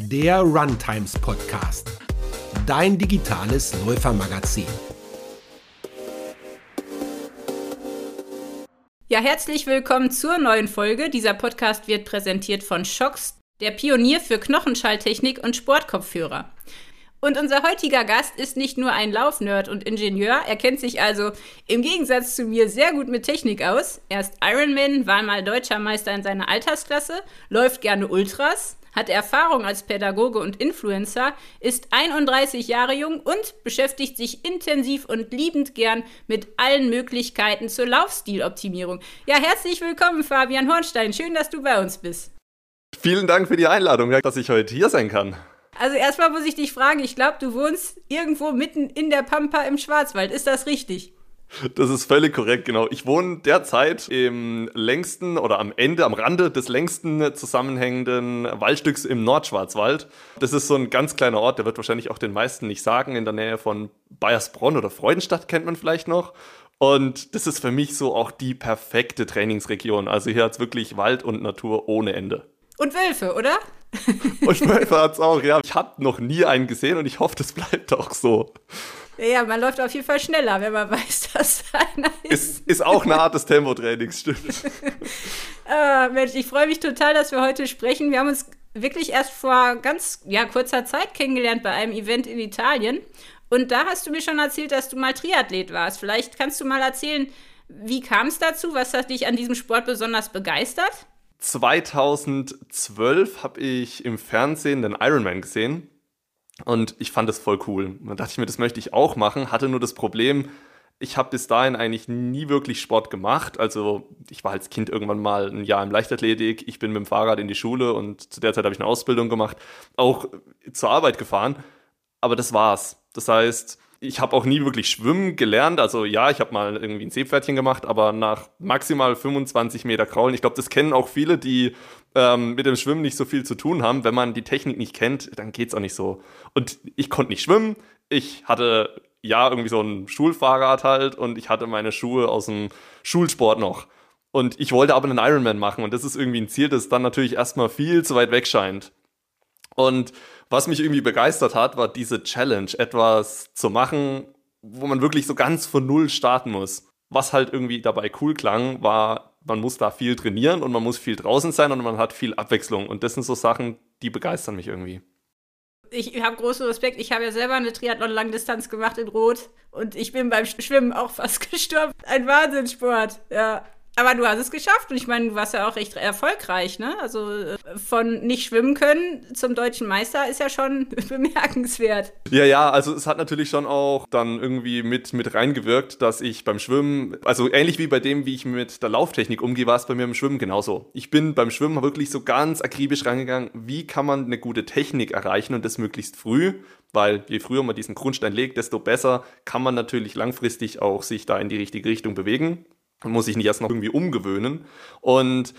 der Runtimes Podcast, dein digitales Läufermagazin. Ja, herzlich willkommen zur neuen Folge. Dieser Podcast wird präsentiert von Shocks, der Pionier für Knochenschalltechnik und Sportkopfhörer. Und unser heutiger Gast ist nicht nur ein Laufnerd und Ingenieur, er kennt sich also im Gegensatz zu mir sehr gut mit Technik aus. Er ist Ironman, war mal deutscher Meister in seiner Altersklasse, läuft gerne Ultras, hat Erfahrung als Pädagoge und Influencer, ist 31 Jahre jung und beschäftigt sich intensiv und liebend gern mit allen Möglichkeiten zur Laufstiloptimierung. Ja, herzlich willkommen, Fabian Hornstein. Schön, dass du bei uns bist. Vielen Dank für die Einladung, dass ich heute hier sein kann. Also erstmal muss ich dich fragen, ich glaube, du wohnst irgendwo mitten in der Pampa im Schwarzwald. Ist das richtig? Das ist völlig korrekt, genau. Ich wohne derzeit im längsten oder am Ende, am Rande des längsten zusammenhängenden Waldstücks im Nordschwarzwald. Das ist so ein ganz kleiner Ort, der wird wahrscheinlich auch den meisten nicht sagen, in der Nähe von Bayersbronn oder Freudenstadt kennt man vielleicht noch. Und das ist für mich so auch die perfekte Trainingsregion. Also hier hat es wirklich Wald und Natur ohne Ende. Und Wölfe, oder? Und Wölfe hat es auch, ja. Ich habe noch nie einen gesehen und ich hoffe, das bleibt auch so. Ja, man läuft auf jeden Fall schneller, wenn man weiß, dass einer ist. Ist, ist auch eine Art des Tempotrainings, stimmt. äh, Mensch, ich freue mich total, dass wir heute sprechen. Wir haben uns wirklich erst vor ganz ja, kurzer Zeit kennengelernt bei einem Event in Italien. Und da hast du mir schon erzählt, dass du mal Triathlet warst. Vielleicht kannst du mal erzählen, wie kam es dazu? Was hat dich an diesem Sport besonders begeistert? 2012 habe ich im Fernsehen den Ironman gesehen und ich fand das voll cool. Da dachte ich mir, das möchte ich auch machen, hatte nur das Problem, ich habe bis dahin eigentlich nie wirklich Sport gemacht. Also ich war als Kind irgendwann mal ein Jahr im Leichtathletik, ich bin mit dem Fahrrad in die Schule und zu der Zeit habe ich eine Ausbildung gemacht, auch zur Arbeit gefahren. Aber das war's. Das heißt, ich habe auch nie wirklich schwimmen gelernt. Also ja, ich habe mal irgendwie ein Seepferdchen gemacht, aber nach maximal 25 Meter Kraulen. Ich glaube, das kennen auch viele, die ähm, mit dem Schwimmen nicht so viel zu tun haben. Wenn man die Technik nicht kennt, dann geht's auch nicht so. Und ich konnte nicht schwimmen. Ich hatte ja irgendwie so ein Schulfahrrad halt und ich hatte meine Schuhe aus dem Schulsport noch. Und ich wollte aber einen Ironman machen und das ist irgendwie ein Ziel, das dann natürlich erstmal viel zu weit weg scheint. Und was mich irgendwie begeistert hat, war diese Challenge, etwas zu machen, wo man wirklich so ganz von Null starten muss. Was halt irgendwie dabei cool klang, war, man muss da viel trainieren und man muss viel draußen sein und man hat viel Abwechslung. Und das sind so Sachen, die begeistern mich irgendwie. Ich habe großen Respekt. Ich habe ja selber eine Triathlon-Langdistanz gemacht in Rot und ich bin beim Schwimmen auch fast gestorben. Ein Wahnsinnssport, ja. Aber du hast es geschafft und ich meine, du warst ja auch recht erfolgreich, ne? Also äh, von nicht schwimmen können zum deutschen Meister ist ja schon bemerkenswert. Ja, ja, also es hat natürlich schon auch dann irgendwie mit, mit reingewirkt, dass ich beim Schwimmen, also ähnlich wie bei dem, wie ich mit der Lauftechnik umgehe, war es bei mir im Schwimmen genauso. Ich bin beim Schwimmen wirklich so ganz akribisch reingegangen, wie kann man eine gute Technik erreichen und das möglichst früh, weil je früher man diesen Grundstein legt, desto besser kann man natürlich langfristig auch sich da in die richtige Richtung bewegen. Muss sich nicht erst noch irgendwie umgewöhnen. Und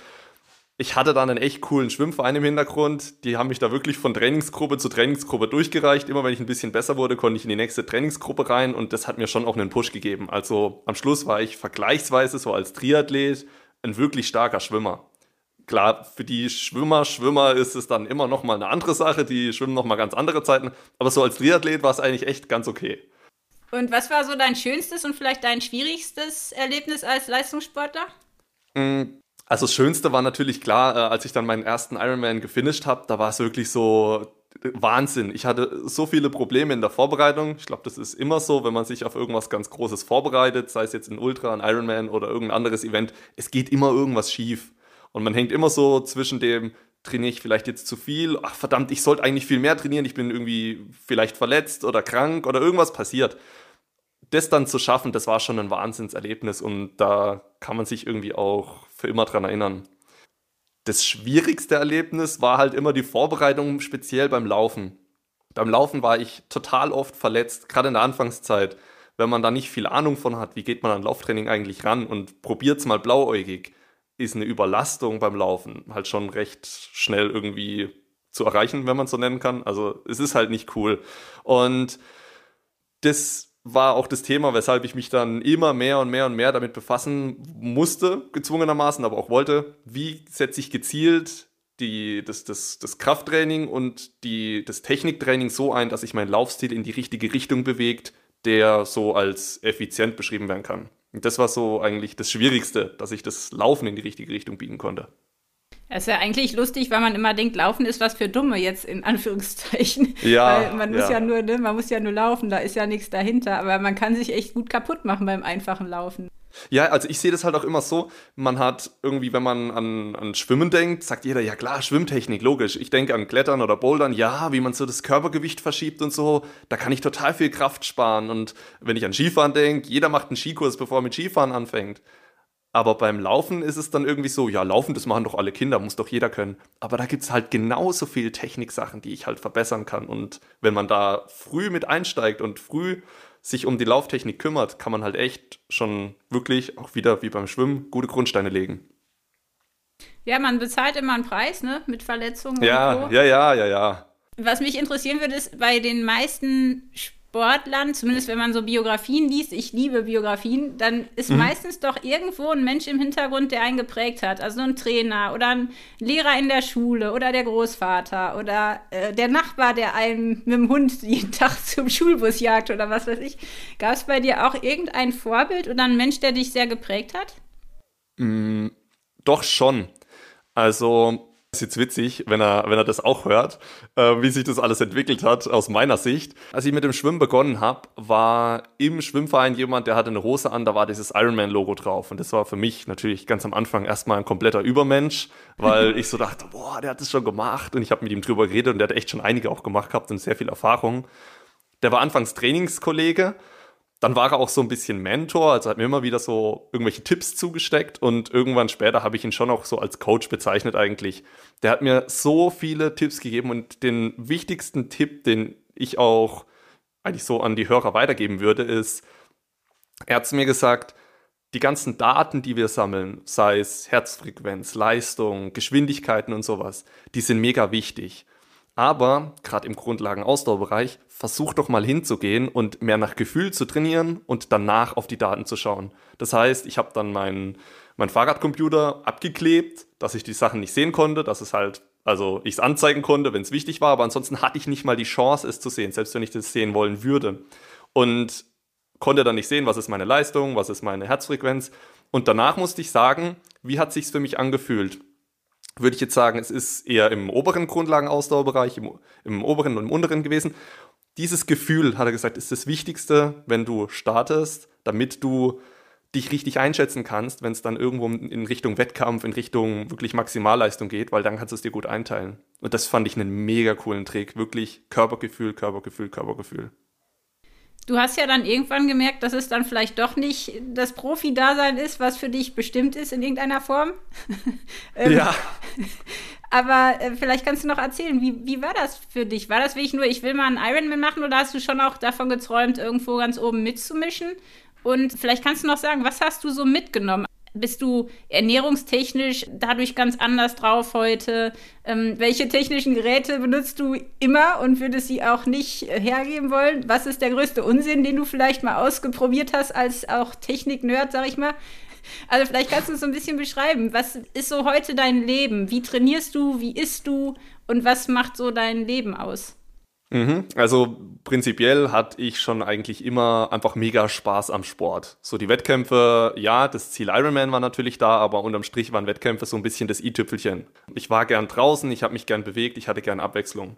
ich hatte dann einen echt coolen Schwimmverein im Hintergrund. Die haben mich da wirklich von Trainingsgruppe zu Trainingsgruppe durchgereicht. Immer wenn ich ein bisschen besser wurde, konnte ich in die nächste Trainingsgruppe rein und das hat mir schon auch einen Push gegeben. Also am Schluss war ich vergleichsweise so als Triathlet ein wirklich starker Schwimmer. Klar, für die Schwimmer, Schwimmer ist es dann immer noch mal eine andere Sache. Die schwimmen noch mal ganz andere Zeiten. Aber so als Triathlet war es eigentlich echt ganz okay. Und was war so dein schönstes und vielleicht dein schwierigstes Erlebnis als Leistungssportler? Mm, also das Schönste war natürlich klar, äh, als ich dann meinen ersten Ironman gefinisht habe, da war es wirklich so Wahnsinn. Ich hatte so viele Probleme in der Vorbereitung. Ich glaube, das ist immer so, wenn man sich auf irgendwas ganz Großes vorbereitet, sei es jetzt ein Ultra, ein Ironman oder irgendein anderes Event. Es geht immer irgendwas schief. Und man hängt immer so zwischen dem, trainiere ich vielleicht jetzt zu viel? Ach verdammt, ich sollte eigentlich viel mehr trainieren. Ich bin irgendwie vielleicht verletzt oder krank oder irgendwas passiert das dann zu schaffen, das war schon ein Wahnsinnserlebnis und da kann man sich irgendwie auch für immer dran erinnern. Das schwierigste Erlebnis war halt immer die Vorbereitung, speziell beim Laufen. Beim Laufen war ich total oft verletzt, gerade in der Anfangszeit. Wenn man da nicht viel Ahnung von hat, wie geht man an Lauftraining eigentlich ran und probiert es mal blauäugig, ist eine Überlastung beim Laufen halt schon recht schnell irgendwie zu erreichen, wenn man so nennen kann. Also es ist halt nicht cool. Und das war auch das Thema, weshalb ich mich dann immer mehr und mehr und mehr damit befassen musste, gezwungenermaßen, aber auch wollte, wie setze ich gezielt die, das, das, das Krafttraining und die, das Techniktraining so ein, dass sich mein Laufstil in die richtige Richtung bewegt, der so als effizient beschrieben werden kann. Und das war so eigentlich das Schwierigste, dass ich das Laufen in die richtige Richtung biegen konnte. Das ist ja eigentlich lustig, weil man immer denkt, Laufen ist was für Dumme jetzt in Anführungszeichen. Ja. Weil man muss ja nur, ne, man muss ja nur laufen, da ist ja nichts dahinter. Aber man kann sich echt gut kaputt machen beim einfachen Laufen. Ja, also ich sehe das halt auch immer so, man hat irgendwie, wenn man an, an Schwimmen denkt, sagt jeder, ja klar, Schwimmtechnik, logisch. Ich denke an Klettern oder Bouldern, ja, wie man so das Körpergewicht verschiebt und so, da kann ich total viel Kraft sparen. Und wenn ich an Skifahren denke, jeder macht einen Skikurs, bevor er mit Skifahren anfängt. Aber beim Laufen ist es dann irgendwie so, ja, Laufen, das machen doch alle Kinder, muss doch jeder können. Aber da gibt es halt genauso viel Techniksachen, die ich halt verbessern kann. Und wenn man da früh mit einsteigt und früh sich um die Lauftechnik kümmert, kann man halt echt schon wirklich, auch wieder wie beim Schwimmen, gute Grundsteine legen. Ja, man bezahlt immer einen Preis, ne? Mit Verletzungen. Ja, und so. ja, ja, ja, ja. Was mich interessieren würde, ist bei den meisten Sportlern, zumindest wenn man so Biografien liest, ich liebe Biografien, dann ist mhm. meistens doch irgendwo ein Mensch im Hintergrund, der einen geprägt hat. Also ein Trainer oder ein Lehrer in der Schule oder der Großvater oder äh, der Nachbar, der einen mit dem Hund jeden Tag zum Schulbus jagt oder was weiß ich. Gab es bei dir auch irgendein Vorbild oder ein Mensch, der dich sehr geprägt hat? Mm, doch schon. Also ist jetzt witzig, wenn er, wenn er das auch hört, äh, wie sich das alles entwickelt hat, aus meiner Sicht. Als ich mit dem Schwimmen begonnen habe, war im Schwimmverein jemand, der hatte eine Hose an, da war dieses Ironman-Logo drauf. Und das war für mich natürlich ganz am Anfang erstmal ein kompletter Übermensch, weil ich so dachte, boah, der hat das schon gemacht. Und ich habe mit ihm drüber geredet und der hat echt schon einige auch gemacht gehabt und sehr viel Erfahrung. Der war anfangs Trainingskollege dann war er auch so ein bisschen Mentor, also hat mir immer wieder so irgendwelche Tipps zugesteckt und irgendwann später habe ich ihn schon auch so als Coach bezeichnet eigentlich. Der hat mir so viele Tipps gegeben und den wichtigsten Tipp, den ich auch eigentlich so an die Hörer weitergeben würde, ist, er hat mir gesagt, die ganzen Daten, die wir sammeln, sei es Herzfrequenz, Leistung, Geschwindigkeiten und sowas, die sind mega wichtig. Aber gerade im Grundlagen-Ausdauerbereich, versuch doch mal hinzugehen und mehr nach Gefühl zu trainieren und danach auf die Daten zu schauen. Das heißt, ich habe dann meinen mein Fahrradcomputer abgeklebt, dass ich die Sachen nicht sehen konnte, dass es halt, also ich es anzeigen konnte, wenn es wichtig war, aber ansonsten hatte ich nicht mal die Chance, es zu sehen, selbst wenn ich das sehen wollen würde. Und konnte dann nicht sehen, was ist meine Leistung, was ist meine Herzfrequenz. Und danach musste ich sagen, wie hat sich's für mich angefühlt? Würde ich jetzt sagen, es ist eher im oberen Grundlagenausdauerbereich, im, im oberen und im unteren gewesen. Dieses Gefühl, hat er gesagt, ist das Wichtigste, wenn du startest, damit du dich richtig einschätzen kannst, wenn es dann irgendwo in Richtung Wettkampf, in Richtung wirklich Maximalleistung geht, weil dann kannst du es dir gut einteilen. Und das fand ich einen mega coolen Trick. Wirklich Körpergefühl, Körpergefühl, Körpergefühl. Du hast ja dann irgendwann gemerkt, dass es dann vielleicht doch nicht das Profi-Dasein ist, was für dich bestimmt ist in irgendeiner Form. ähm, ja. Aber äh, vielleicht kannst du noch erzählen, wie, wie war das für dich? War das wirklich nur, ich will mal einen Ironman machen oder hast du schon auch davon geträumt, irgendwo ganz oben mitzumischen? Und vielleicht kannst du noch sagen, was hast du so mitgenommen? Bist du ernährungstechnisch dadurch ganz anders drauf heute? Ähm, welche technischen Geräte benutzt du immer und würdest sie auch nicht hergeben wollen? Was ist der größte Unsinn, den du vielleicht mal ausprobiert hast als auch Technik-Nerd, sag ich mal? Also vielleicht kannst du es so ein bisschen beschreiben. Was ist so heute dein Leben? Wie trainierst du? Wie isst du? Und was macht so dein Leben aus? Mhm. Also prinzipiell hatte ich schon eigentlich immer einfach mega Spaß am Sport. So die Wettkämpfe, ja, das Ziel Ironman war natürlich da, aber unterm Strich waren Wettkämpfe so ein bisschen das i-Tüpfelchen. Ich war gern draußen, ich habe mich gern bewegt, ich hatte gern Abwechslung.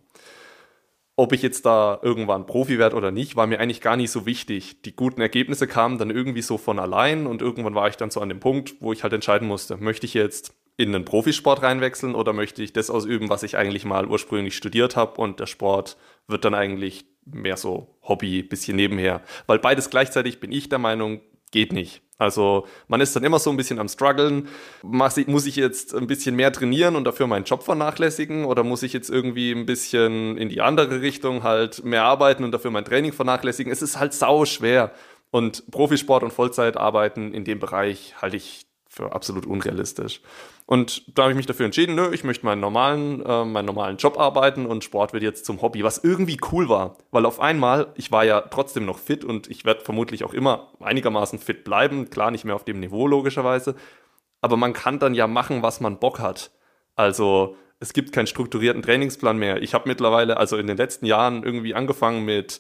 Ob ich jetzt da irgendwann Profi werde oder nicht, war mir eigentlich gar nicht so wichtig. Die guten Ergebnisse kamen dann irgendwie so von allein und irgendwann war ich dann so an dem Punkt, wo ich halt entscheiden musste, möchte ich jetzt in einen Profisport reinwechseln oder möchte ich das ausüben, was ich eigentlich mal ursprünglich studiert habe und der Sport wird dann eigentlich mehr so Hobby, bisschen nebenher. Weil beides gleichzeitig bin ich der Meinung, geht nicht. Also man ist dann immer so ein bisschen am struggeln. Muss ich jetzt ein bisschen mehr trainieren und dafür meinen Job vernachlässigen oder muss ich jetzt irgendwie ein bisschen in die andere Richtung halt mehr arbeiten und dafür mein Training vernachlässigen? Es ist halt sau schwer. Und Profisport und Vollzeit arbeiten in dem Bereich halte ich für absolut unrealistisch. Und da habe ich mich dafür entschieden, nö, ich möchte meinen normalen, äh, meinen normalen Job arbeiten und Sport wird jetzt zum Hobby, was irgendwie cool war. Weil auf einmal, ich war ja trotzdem noch fit und ich werde vermutlich auch immer einigermaßen fit bleiben. Klar, nicht mehr auf dem Niveau logischerweise. Aber man kann dann ja machen, was man Bock hat. Also Es gibt keinen strukturierten Trainingsplan mehr. Ich habe mittlerweile, also in den letzten Jahren irgendwie angefangen mit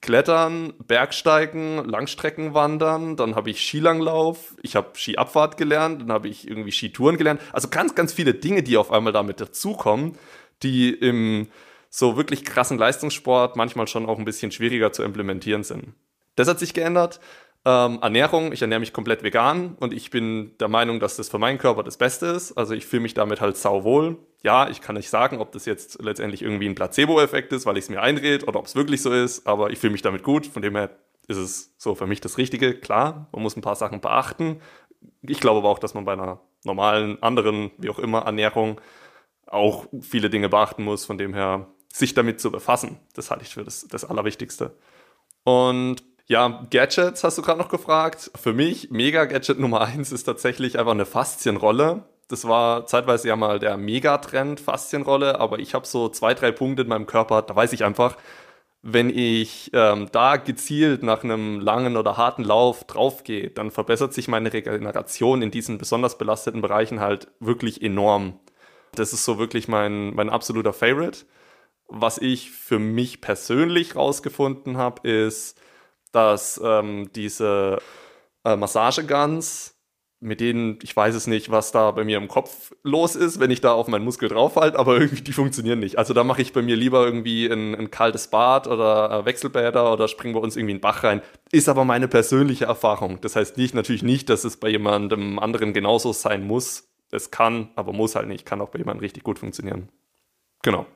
Klettern, Bergsteigen, Langstreckenwandern, dann habe ich Skilanglauf, ich habe Skiabfahrt gelernt, dann habe ich irgendwie Skitouren gelernt. Also ganz, ganz viele Dinge, die auf einmal damit dazukommen, die im so wirklich krassen Leistungssport manchmal schon auch ein bisschen schwieriger zu implementieren sind. Das hat sich geändert. Ähm, Ernährung, ich ernähre mich komplett vegan und ich bin der Meinung, dass das für meinen Körper das Beste ist. Also ich fühle mich damit halt sauwohl. Ja, ich kann nicht sagen, ob das jetzt letztendlich irgendwie ein Placebo-Effekt ist, weil ich es mir einrede oder ob es wirklich so ist, aber ich fühle mich damit gut. Von dem her ist es so für mich das Richtige. Klar, man muss ein paar Sachen beachten. Ich glaube aber auch, dass man bei einer normalen, anderen, wie auch immer, Ernährung auch viele Dinge beachten muss. Von dem her sich damit zu befassen, das halte ich für das, das Allerwichtigste. Und ja, Gadgets hast du gerade noch gefragt. Für mich, Mega-Gadget Nummer eins ist tatsächlich einfach eine Faszienrolle. Das war zeitweise ja mal der Megatrend, Faszienrolle, aber ich habe so zwei, drei Punkte in meinem Körper, da weiß ich einfach, wenn ich ähm, da gezielt nach einem langen oder harten Lauf draufgehe, dann verbessert sich meine Regeneration in diesen besonders belasteten Bereichen halt wirklich enorm. Das ist so wirklich mein, mein absoluter Favorite. Was ich für mich persönlich rausgefunden habe, ist, dass ähm, diese äh, Massageguns, mit denen, ich weiß es nicht, was da bei mir im Kopf los ist, wenn ich da auf meinen Muskel draufhalte, aber irgendwie die funktionieren nicht. Also da mache ich bei mir lieber irgendwie ein, ein kaltes Bad oder äh, Wechselbäder oder springe bei uns irgendwie in den Bach rein. Ist aber meine persönliche Erfahrung. Das heißt nicht, natürlich nicht, dass es bei jemandem anderen genauso sein muss. Es kann, aber muss halt nicht. Kann auch bei jemandem richtig gut funktionieren. Genau.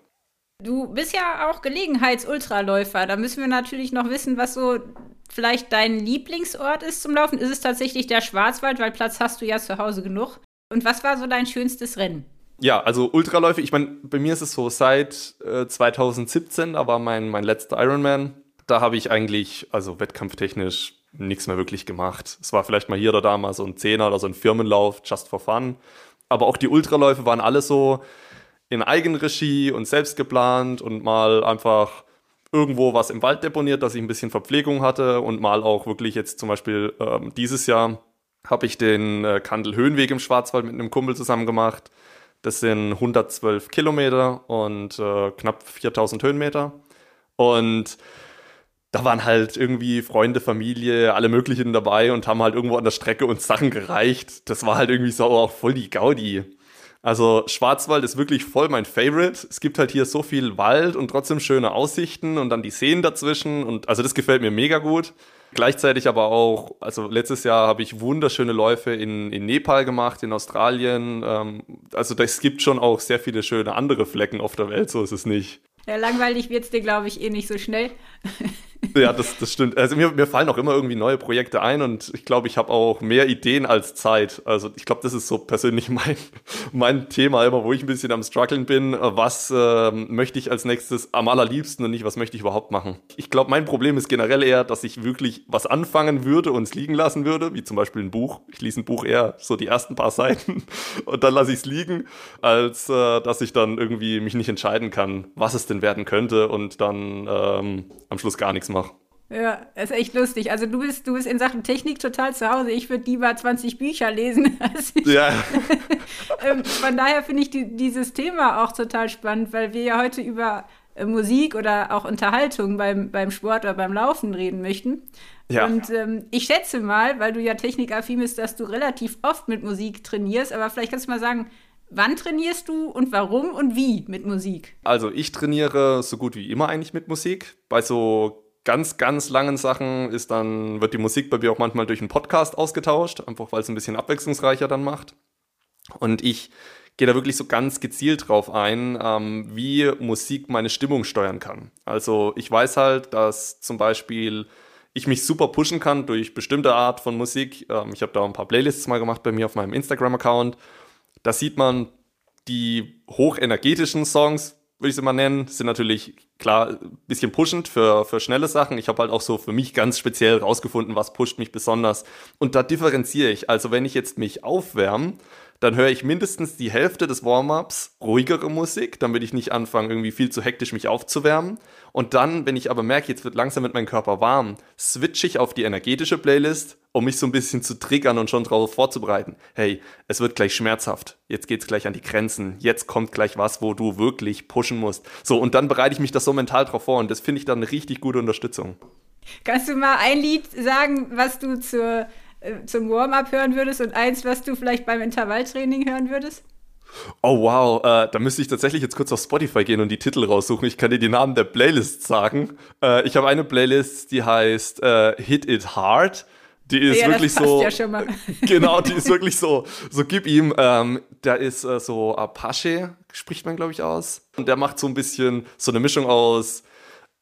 Du bist ja auch Gelegenheitsultraläufer. Da müssen wir natürlich noch wissen, was so vielleicht dein Lieblingsort ist zum Laufen. Ist es tatsächlich der Schwarzwald, weil Platz hast du ja zu Hause genug? Und was war so dein schönstes Rennen? Ja, also Ultraläufe, ich meine, bei mir ist es so, seit äh, 2017, da war mein, mein letzter Ironman, da habe ich eigentlich, also wettkampftechnisch, nichts mehr wirklich gemacht. Es war vielleicht mal hier oder da mal so ein Zehner oder so ein Firmenlauf, just for fun. Aber auch die Ultraläufe waren alle so, in Eigenregie und selbst geplant und mal einfach irgendwo was im Wald deponiert, dass ich ein bisschen Verpflegung hatte und mal auch wirklich jetzt zum Beispiel ähm, dieses Jahr habe ich den äh, Kandel-Höhenweg im Schwarzwald mit einem Kumpel zusammen gemacht. Das sind 112 Kilometer und äh, knapp 4000 Höhenmeter. Und da waren halt irgendwie Freunde, Familie, alle möglichen dabei und haben halt irgendwo an der Strecke uns Sachen gereicht. Das war halt irgendwie so auch voll die Gaudi. Also Schwarzwald ist wirklich voll mein Favorite. Es gibt halt hier so viel Wald und trotzdem schöne Aussichten und dann die Seen dazwischen und also das gefällt mir mega gut. Gleichzeitig aber auch, also letztes Jahr habe ich wunderschöne Läufe in, in Nepal gemacht, in Australien. Ähm, also es gibt schon auch sehr viele schöne andere Flecken auf der Welt, so ist es nicht. Ja, langweilig wird es dir, glaube ich, eh nicht so schnell. Ja, das, das stimmt. Also mir, mir fallen auch immer irgendwie neue Projekte ein und ich glaube, ich habe auch mehr Ideen als Zeit. Also ich glaube, das ist so persönlich mein, mein Thema immer, wo ich ein bisschen am struggeln bin. Was äh, möchte ich als nächstes am allerliebsten und nicht, was möchte ich überhaupt machen? Ich glaube, mein Problem ist generell eher, dass ich wirklich was anfangen würde und es liegen lassen würde, wie zum Beispiel ein Buch. Ich lese ein Buch eher so die ersten paar Seiten und dann lasse ich es liegen, als äh, dass ich dann irgendwie mich nicht entscheiden kann, was es denn werden könnte und dann ähm, am Schluss gar nichts mache. Ja, ist echt lustig. Also du bist, du bist in Sachen Technik total zu Hause. Ich würde lieber 20 Bücher lesen. ja. ähm, von daher finde ich die, dieses Thema auch total spannend, weil wir ja heute über äh, Musik oder auch Unterhaltung beim, beim Sport oder beim Laufen reden möchten. Ja. Und ähm, ich schätze mal, weil du ja technikaffin bist, dass du relativ oft mit Musik trainierst, aber vielleicht kannst du mal sagen, Wann trainierst du und warum und wie mit Musik? Also ich trainiere so gut wie immer eigentlich mit Musik. Bei so ganz, ganz langen Sachen ist dann, wird die Musik bei mir auch manchmal durch einen Podcast ausgetauscht, einfach weil es ein bisschen abwechslungsreicher dann macht. Und ich gehe da wirklich so ganz gezielt drauf ein, ähm, wie Musik meine Stimmung steuern kann. Also ich weiß halt, dass zum Beispiel ich mich super pushen kann durch bestimmte Art von Musik. Ähm, ich habe da ein paar Playlists mal gemacht bei mir auf meinem Instagram-Account. Da sieht man die hochenergetischen Songs, würde ich sie mal nennen, sind natürlich klar ein bisschen pushend für, für schnelle Sachen. Ich habe halt auch so für mich ganz speziell rausgefunden, was pusht mich besonders. Und da differenziere ich. Also wenn ich jetzt mich aufwärme, dann höre ich mindestens die Hälfte des Warm-ups ruhigere Musik, damit ich nicht anfange, irgendwie viel zu hektisch mich aufzuwärmen. Und dann, wenn ich aber merke, jetzt wird langsam mit meinem Körper warm, switche ich auf die energetische Playlist, um mich so ein bisschen zu triggern und schon darauf vorzubereiten. Hey, es wird gleich schmerzhaft. Jetzt geht's gleich an die Grenzen. Jetzt kommt gleich was, wo du wirklich pushen musst. So, und dann bereite ich mich das so mental drauf vor und das finde ich dann eine richtig gute Unterstützung. Kannst du mal ein Lied sagen, was du zur zum Warm-up hören würdest und eins, was du vielleicht beim Intervalltraining hören würdest? Oh wow, äh, da müsste ich tatsächlich jetzt kurz auf Spotify gehen und die Titel raussuchen. Ich kann dir die Namen der Playlists sagen. Äh, ich habe eine Playlist, die heißt äh, Hit It Hard. Die ist ja, wirklich so. Ja schon mal. genau, die ist wirklich so. So gib ihm. Ähm, der ist äh, so Apache, spricht man glaube ich aus. Und der macht so ein bisschen so eine Mischung aus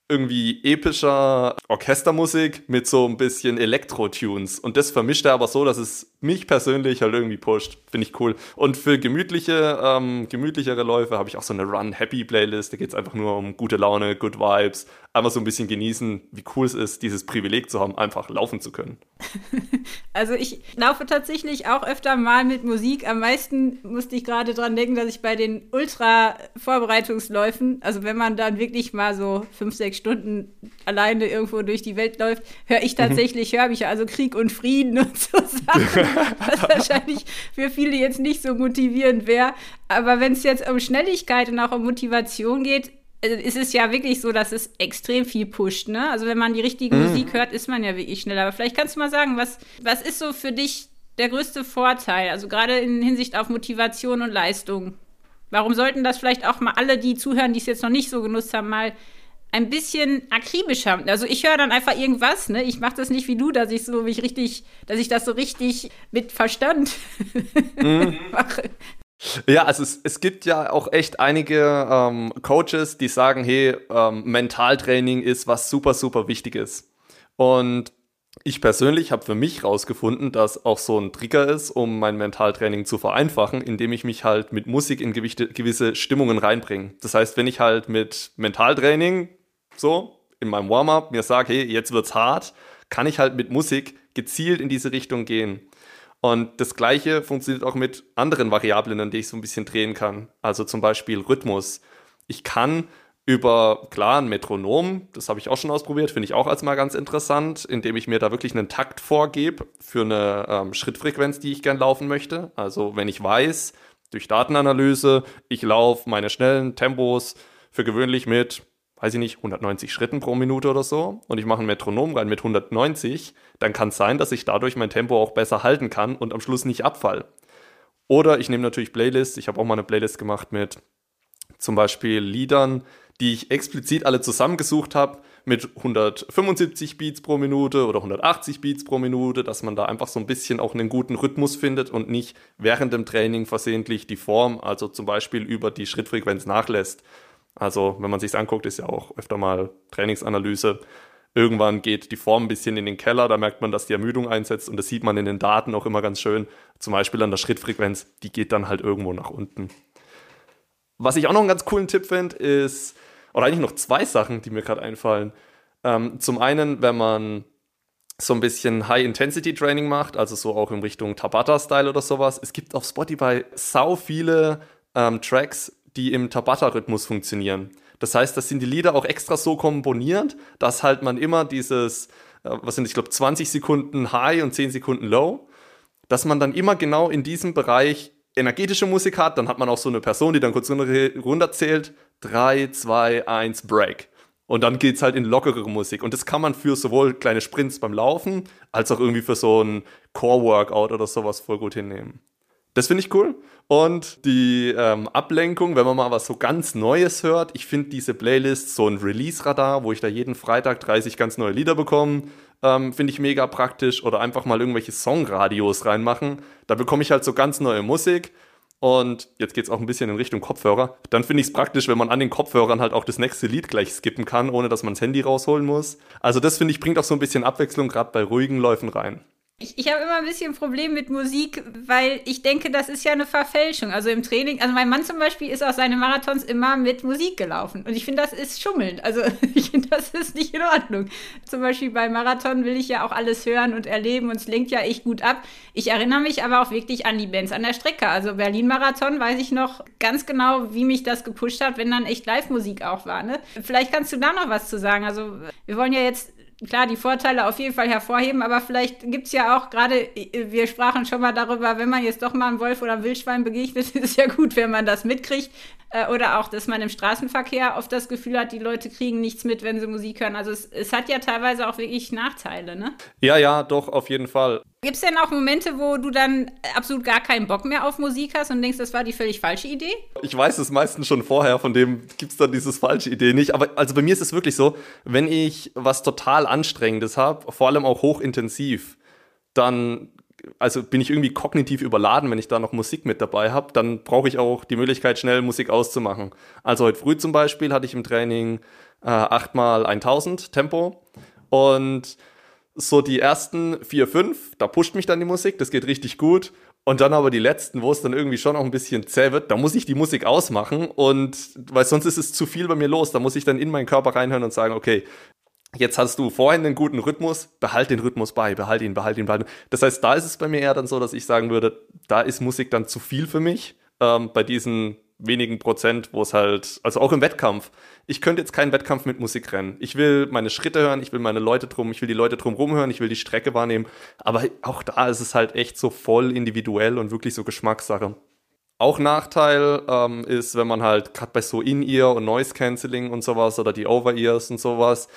irgendwie epischer Orchestermusik mit so ein bisschen Elektro-Tunes. Und das vermischt er aber so, dass es mich persönlich halt irgendwie pusht. Finde ich cool. Und für gemütliche, ähm, gemütlichere Läufe habe ich auch so eine Run-Happy-Playlist. Da geht es einfach nur um gute Laune, Good Vibes. Einfach so ein bisschen genießen, wie cool es ist, dieses Privileg zu haben, einfach laufen zu können. Also ich laufe tatsächlich auch öfter mal mit Musik. Am meisten musste ich gerade dran denken, dass ich bei den Ultra-Vorbereitungsläufen, also wenn man dann wirklich mal so fünf, sechs Stunden alleine irgendwo durch die Welt läuft, höre ich mhm. tatsächlich mhm. Hörbücher, also Krieg und Frieden und so Sachen. was wahrscheinlich für viele jetzt nicht so motivierend wäre. Aber wenn es jetzt um Schnelligkeit und auch um Motivation geht, ist es ja wirklich so, dass es extrem viel pusht. Ne? Also wenn man die richtige mm. Musik hört, ist man ja wirklich schneller. Aber vielleicht kannst du mal sagen, was, was ist so für dich der größte Vorteil? Also gerade in Hinsicht auf Motivation und Leistung. Warum sollten das vielleicht auch mal alle, die zuhören, die es jetzt noch nicht so genutzt haben, mal ein bisschen akribischer. Also ich höre dann einfach irgendwas, ne? Ich mache das nicht wie du, dass ich so mich richtig, dass ich das so richtig mit Verstand mhm. mache. Ja, also es, es gibt ja auch echt einige ähm, Coaches, die sagen, hey, ähm, Mentaltraining ist was super, super Wichtiges. Und ich persönlich habe für mich rausgefunden, dass auch so ein Trigger ist, um mein Mentaltraining zu vereinfachen, indem ich mich halt mit Musik in gewisse Stimmungen reinbringe. Das heißt, wenn ich halt mit Mentaltraining so in meinem Warm-up mir sage, hey, jetzt wird's hart, kann ich halt mit Musik gezielt in diese Richtung gehen. Und das gleiche funktioniert auch mit anderen Variablen, an die ich so ein bisschen drehen kann. Also zum Beispiel Rhythmus. Ich kann über, klar, ein Metronom, das habe ich auch schon ausprobiert, finde ich auch als mal ganz interessant, indem ich mir da wirklich einen Takt vorgebe für eine ähm, Schrittfrequenz, die ich gern laufen möchte. Also wenn ich weiß, durch Datenanalyse, ich laufe meine schnellen Tempos für gewöhnlich mit weiß ich nicht, 190 Schritten pro Minute oder so und ich mache ein Metronom rein mit 190, dann kann es sein, dass ich dadurch mein Tempo auch besser halten kann und am Schluss nicht abfall. Oder ich nehme natürlich Playlists. Ich habe auch mal eine Playlist gemacht mit zum Beispiel Liedern, die ich explizit alle zusammengesucht habe mit 175 Beats pro Minute oder 180 Beats pro Minute, dass man da einfach so ein bisschen auch einen guten Rhythmus findet und nicht während dem Training versehentlich die Form, also zum Beispiel über die Schrittfrequenz nachlässt. Also, wenn man sich anguckt, ist ja auch öfter mal Trainingsanalyse. Irgendwann geht die Form ein bisschen in den Keller, da merkt man, dass die Ermüdung einsetzt und das sieht man in den Daten auch immer ganz schön. Zum Beispiel an der Schrittfrequenz, die geht dann halt irgendwo nach unten. Was ich auch noch einen ganz coolen Tipp finde, ist, oder eigentlich noch zwei Sachen, die mir gerade einfallen. Ähm, zum einen, wenn man so ein bisschen High-Intensity-Training macht, also so auch in Richtung Tabata-Style oder sowas. Es gibt auf Spotify sau viele ähm, Tracks, die im Tabata-Rhythmus funktionieren. Das heißt, das sind die Lieder auch extra so komponiert, dass halt man immer dieses, äh, was sind, ich glaube, 20 Sekunden High und 10 Sekunden Low, dass man dann immer genau in diesem Bereich energetische Musik hat. Dann hat man auch so eine Person, die dann kurz runterzählt. 3, 2, 1, Break. Und dann geht es halt in lockerere Musik. Und das kann man für sowohl kleine Sprints beim Laufen, als auch irgendwie für so ein Core-Workout oder sowas voll gut hinnehmen. Das finde ich cool. Und die ähm, Ablenkung, wenn man mal was so ganz Neues hört, ich finde diese Playlist so ein Release-Radar, wo ich da jeden Freitag 30 ganz neue Lieder bekomme, ähm, finde ich mega praktisch. Oder einfach mal irgendwelche Songradios reinmachen. Da bekomme ich halt so ganz neue Musik. Und jetzt geht es auch ein bisschen in Richtung Kopfhörer. Dann finde ich es praktisch, wenn man an den Kopfhörern halt auch das nächste Lied gleich skippen kann, ohne dass man das Handy rausholen muss. Also das finde ich bringt auch so ein bisschen Abwechslung gerade bei ruhigen Läufen rein. Ich, ich habe immer ein bisschen ein Problem mit Musik, weil ich denke, das ist ja eine Verfälschung. Also im Training, also mein Mann zum Beispiel ist auch seine Marathons immer mit Musik gelaufen. Und ich finde, das ist schummeln. Also ich finde, das ist nicht in Ordnung. Zum Beispiel beim Marathon will ich ja auch alles hören und erleben und es lenkt ja echt gut ab. Ich erinnere mich aber auch wirklich an die Bands an der Strecke. Also Berlin-Marathon weiß ich noch ganz genau, wie mich das gepusht hat, wenn dann echt Live-Musik auch war. Ne? Vielleicht kannst du da noch was zu sagen. Also wir wollen ja jetzt klar die Vorteile auf jeden Fall hervorheben, aber vielleicht gibt es ja auch gerade, wir sprachen schon mal darüber, wenn man jetzt doch mal einem Wolf oder einem Wildschwein begegnet, ist es ja gut, wenn man das mitkriegt. Äh, oder auch, dass man im Straßenverkehr oft das Gefühl hat, die Leute kriegen nichts mit, wenn sie Musik hören. Also es, es hat ja teilweise auch wirklich Nachteile, ne? Ja, ja, doch, auf jeden Fall. Gibt es denn auch Momente, wo du dann absolut gar keinen Bock mehr auf Musik hast und denkst, das war die völlig falsche Idee? Ich weiß es meistens schon vorher, von dem gibt es dann dieses falsche Idee nicht. Aber also bei mir ist es wirklich so, wenn ich was total Anstrengendes habe, vor allem auch hochintensiv, dann also bin ich irgendwie kognitiv überladen, wenn ich da noch Musik mit dabei habe, dann brauche ich auch die Möglichkeit, schnell Musik auszumachen. Also heute früh zum Beispiel hatte ich im Training äh, 8x1000 Tempo und so die ersten vier, fünf, da pusht mich dann die Musik, das geht richtig gut. Und dann aber die letzten, wo es dann irgendwie schon auch ein bisschen zäh wird, da muss ich die Musik ausmachen und weil sonst ist es zu viel bei mir los. Da muss ich dann in meinen Körper reinhören und sagen, okay, Jetzt hast du vorhin einen guten Rhythmus, behalt den Rhythmus bei, behalt ihn, behalt ihn, behalt ihn. Das heißt, da ist es bei mir eher dann so, dass ich sagen würde, da ist Musik dann zu viel für mich. Ähm, bei diesen wenigen Prozent, wo es halt, also auch im Wettkampf. Ich könnte jetzt keinen Wettkampf mit Musik rennen. Ich will meine Schritte hören, ich will meine Leute drum, ich will die Leute drum rumhören, ich will die Strecke wahrnehmen. Aber auch da ist es halt echt so voll individuell und wirklich so Geschmackssache. Auch Nachteil ähm, ist, wenn man halt gerade bei so In-Ear und Noise Cancelling und sowas oder die Over-Ears und sowas,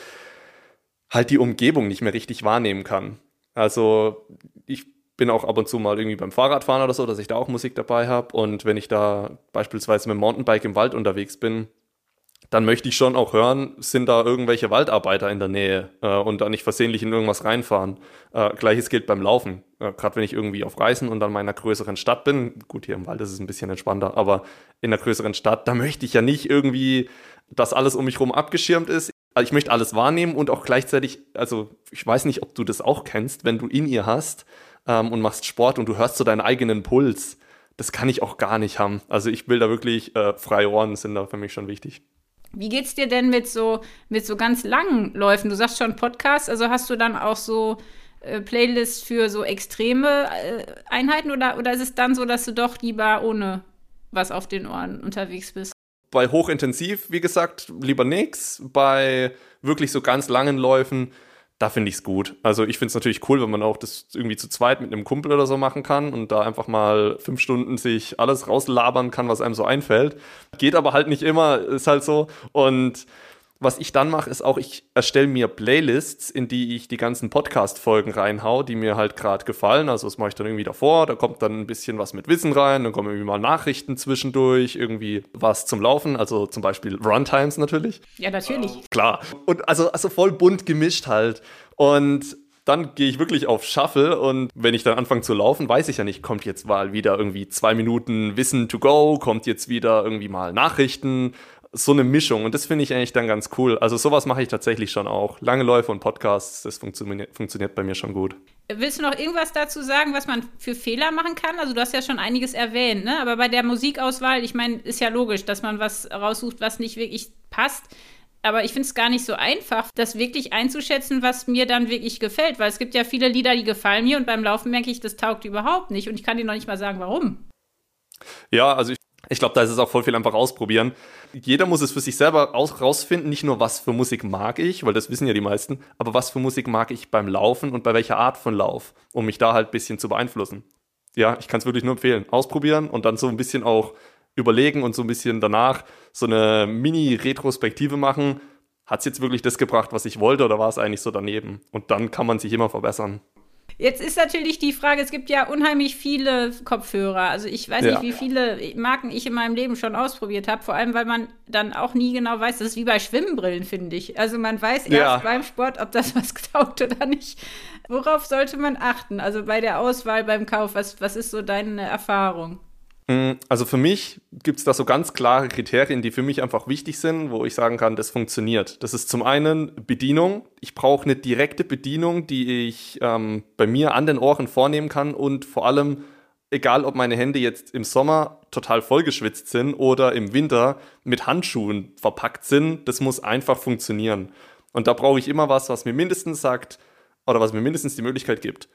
halt die Umgebung nicht mehr richtig wahrnehmen kann. Also ich bin auch ab und zu mal irgendwie beim Fahrradfahren oder so, dass ich da auch Musik dabei habe. Und wenn ich da beispielsweise mit dem Mountainbike im Wald unterwegs bin, dann möchte ich schon auch hören, sind da irgendwelche Waldarbeiter in der Nähe äh, und da nicht versehentlich in irgendwas reinfahren. Äh, Gleiches gilt beim Laufen. Äh, Gerade wenn ich irgendwie auf Reisen und an meiner größeren Stadt bin, gut, hier im Wald ist es ein bisschen entspannter, aber in einer größeren Stadt, da möchte ich ja nicht irgendwie, dass alles um mich herum abgeschirmt ist. Also ich möchte alles wahrnehmen und auch gleichzeitig, also ich weiß nicht, ob du das auch kennst, wenn du in ihr hast ähm, und machst Sport und du hörst so deinen eigenen Puls. Das kann ich auch gar nicht haben. Also ich will da wirklich äh, freie Ohren sind da für mich schon wichtig. Wie geht's dir denn mit so mit so ganz langen Läufen? Du sagst schon Podcast, also hast du dann auch so äh, Playlists für so extreme äh, Einheiten oder, oder ist es dann so, dass du doch lieber ohne was auf den Ohren unterwegs bist? Bei hochintensiv, wie gesagt, lieber nix. Bei wirklich so ganz langen Läufen, da finde ich es gut. Also ich finde es natürlich cool, wenn man auch das irgendwie zu zweit mit einem Kumpel oder so machen kann und da einfach mal fünf Stunden sich alles rauslabern kann, was einem so einfällt. Geht aber halt nicht immer, ist halt so. Und was ich dann mache, ist auch, ich erstelle mir Playlists, in die ich die ganzen Podcast-Folgen reinhau, die mir halt gerade gefallen. Also das mache ich dann irgendwie davor, da kommt dann ein bisschen was mit Wissen rein, dann kommen irgendwie mal Nachrichten zwischendurch, irgendwie was zum Laufen, also zum Beispiel Runtimes natürlich. Ja, natürlich. Äh, klar. Und also, also voll bunt gemischt halt. Und dann gehe ich wirklich auf Shuffle und wenn ich dann anfange zu laufen, weiß ich ja nicht, kommt jetzt mal wieder irgendwie zwei Minuten Wissen to go, kommt jetzt wieder irgendwie mal Nachrichten so eine Mischung und das finde ich eigentlich dann ganz cool. Also sowas mache ich tatsächlich schon auch. Lange Läufe und Podcasts, das funktioniert, funktioniert bei mir schon gut. Willst du noch irgendwas dazu sagen, was man für Fehler machen kann? Also du hast ja schon einiges erwähnt, ne? aber bei der Musikauswahl, ich meine, ist ja logisch, dass man was raussucht, was nicht wirklich passt. Aber ich finde es gar nicht so einfach, das wirklich einzuschätzen, was mir dann wirklich gefällt. Weil es gibt ja viele Lieder, die gefallen mir und beim Laufen merke ich, das taugt überhaupt nicht. Und ich kann dir noch nicht mal sagen, warum. Ja, also ich ich glaube, da ist es auch voll viel einfach ausprobieren. Jeder muss es für sich selber rausfinden, nicht nur was für Musik mag ich, weil das wissen ja die meisten, aber was für Musik mag ich beim Laufen und bei welcher Art von Lauf, um mich da halt ein bisschen zu beeinflussen. Ja, ich kann es wirklich nur empfehlen. Ausprobieren und dann so ein bisschen auch überlegen und so ein bisschen danach so eine Mini-Retrospektive machen. Hat es jetzt wirklich das gebracht, was ich wollte, oder war es eigentlich so daneben? Und dann kann man sich immer verbessern. Jetzt ist natürlich die Frage, es gibt ja unheimlich viele Kopfhörer. Also ich weiß ja. nicht, wie viele Marken ich in meinem Leben schon ausprobiert habe. Vor allem, weil man dann auch nie genau weiß, das ist wie bei Schwimmbrillen, finde ich. Also man weiß ja. erst beim Sport, ob das was taugt oder nicht. Worauf sollte man achten? Also bei der Auswahl, beim Kauf, was, was ist so deine Erfahrung? Mm, also für mich gibt es da so ganz klare Kriterien, die für mich einfach wichtig sind, wo ich sagen kann, das funktioniert. Das ist zum einen Bedienung. Ich brauche eine direkte Bedienung, die ich ähm, bei mir an den Ohren vornehmen kann und vor allem, egal ob meine Hände jetzt im Sommer total vollgeschwitzt sind oder im Winter mit Handschuhen verpackt sind, das muss einfach funktionieren. Und da brauche ich immer was, was mir mindestens sagt oder was mir mindestens die Möglichkeit gibt,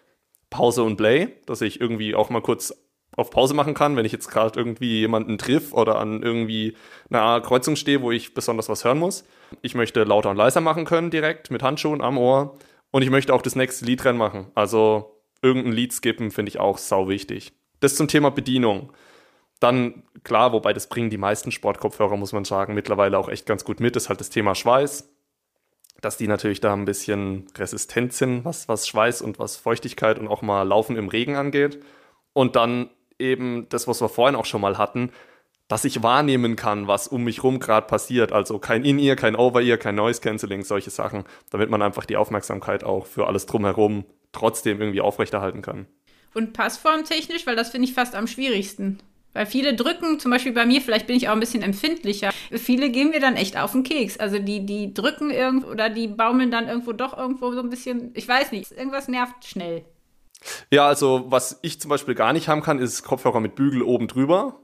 Pause und Play, dass ich irgendwie auch mal kurz auf Pause machen kann, wenn ich jetzt gerade irgendwie jemanden triff oder an irgendwie einer Kreuzung stehe, wo ich besonders was hören muss. Ich möchte lauter und leiser machen können direkt mit Handschuhen am Ohr und ich möchte auch das nächste Lied dran machen. Also irgendein Lied skippen finde ich auch sau wichtig. Das zum Thema Bedienung. Dann klar, wobei das bringen die meisten Sportkopfhörer, muss man sagen, mittlerweile auch echt ganz gut mit, ist halt das Thema Schweiß. Dass die natürlich da ein bisschen resistent sind, was, was Schweiß und was Feuchtigkeit und auch mal Laufen im Regen angeht. Und dann eben das, was wir vorhin auch schon mal hatten, dass ich wahrnehmen kann, was um mich rum gerade passiert. Also kein In-Ear, kein Over-Ear, kein Noise-Canceling, solche Sachen, damit man einfach die Aufmerksamkeit auch für alles drumherum trotzdem irgendwie aufrechterhalten kann. Und passformtechnisch, weil das finde ich fast am schwierigsten. Weil viele drücken, zum Beispiel bei mir, vielleicht bin ich auch ein bisschen empfindlicher, viele gehen mir dann echt auf den Keks. Also die, die drücken irgendwo oder die baumeln dann irgendwo doch irgendwo so ein bisschen, ich weiß nicht, irgendwas nervt schnell. Ja, also was ich zum Beispiel gar nicht haben kann, ist Kopfhörer mit Bügel oben drüber.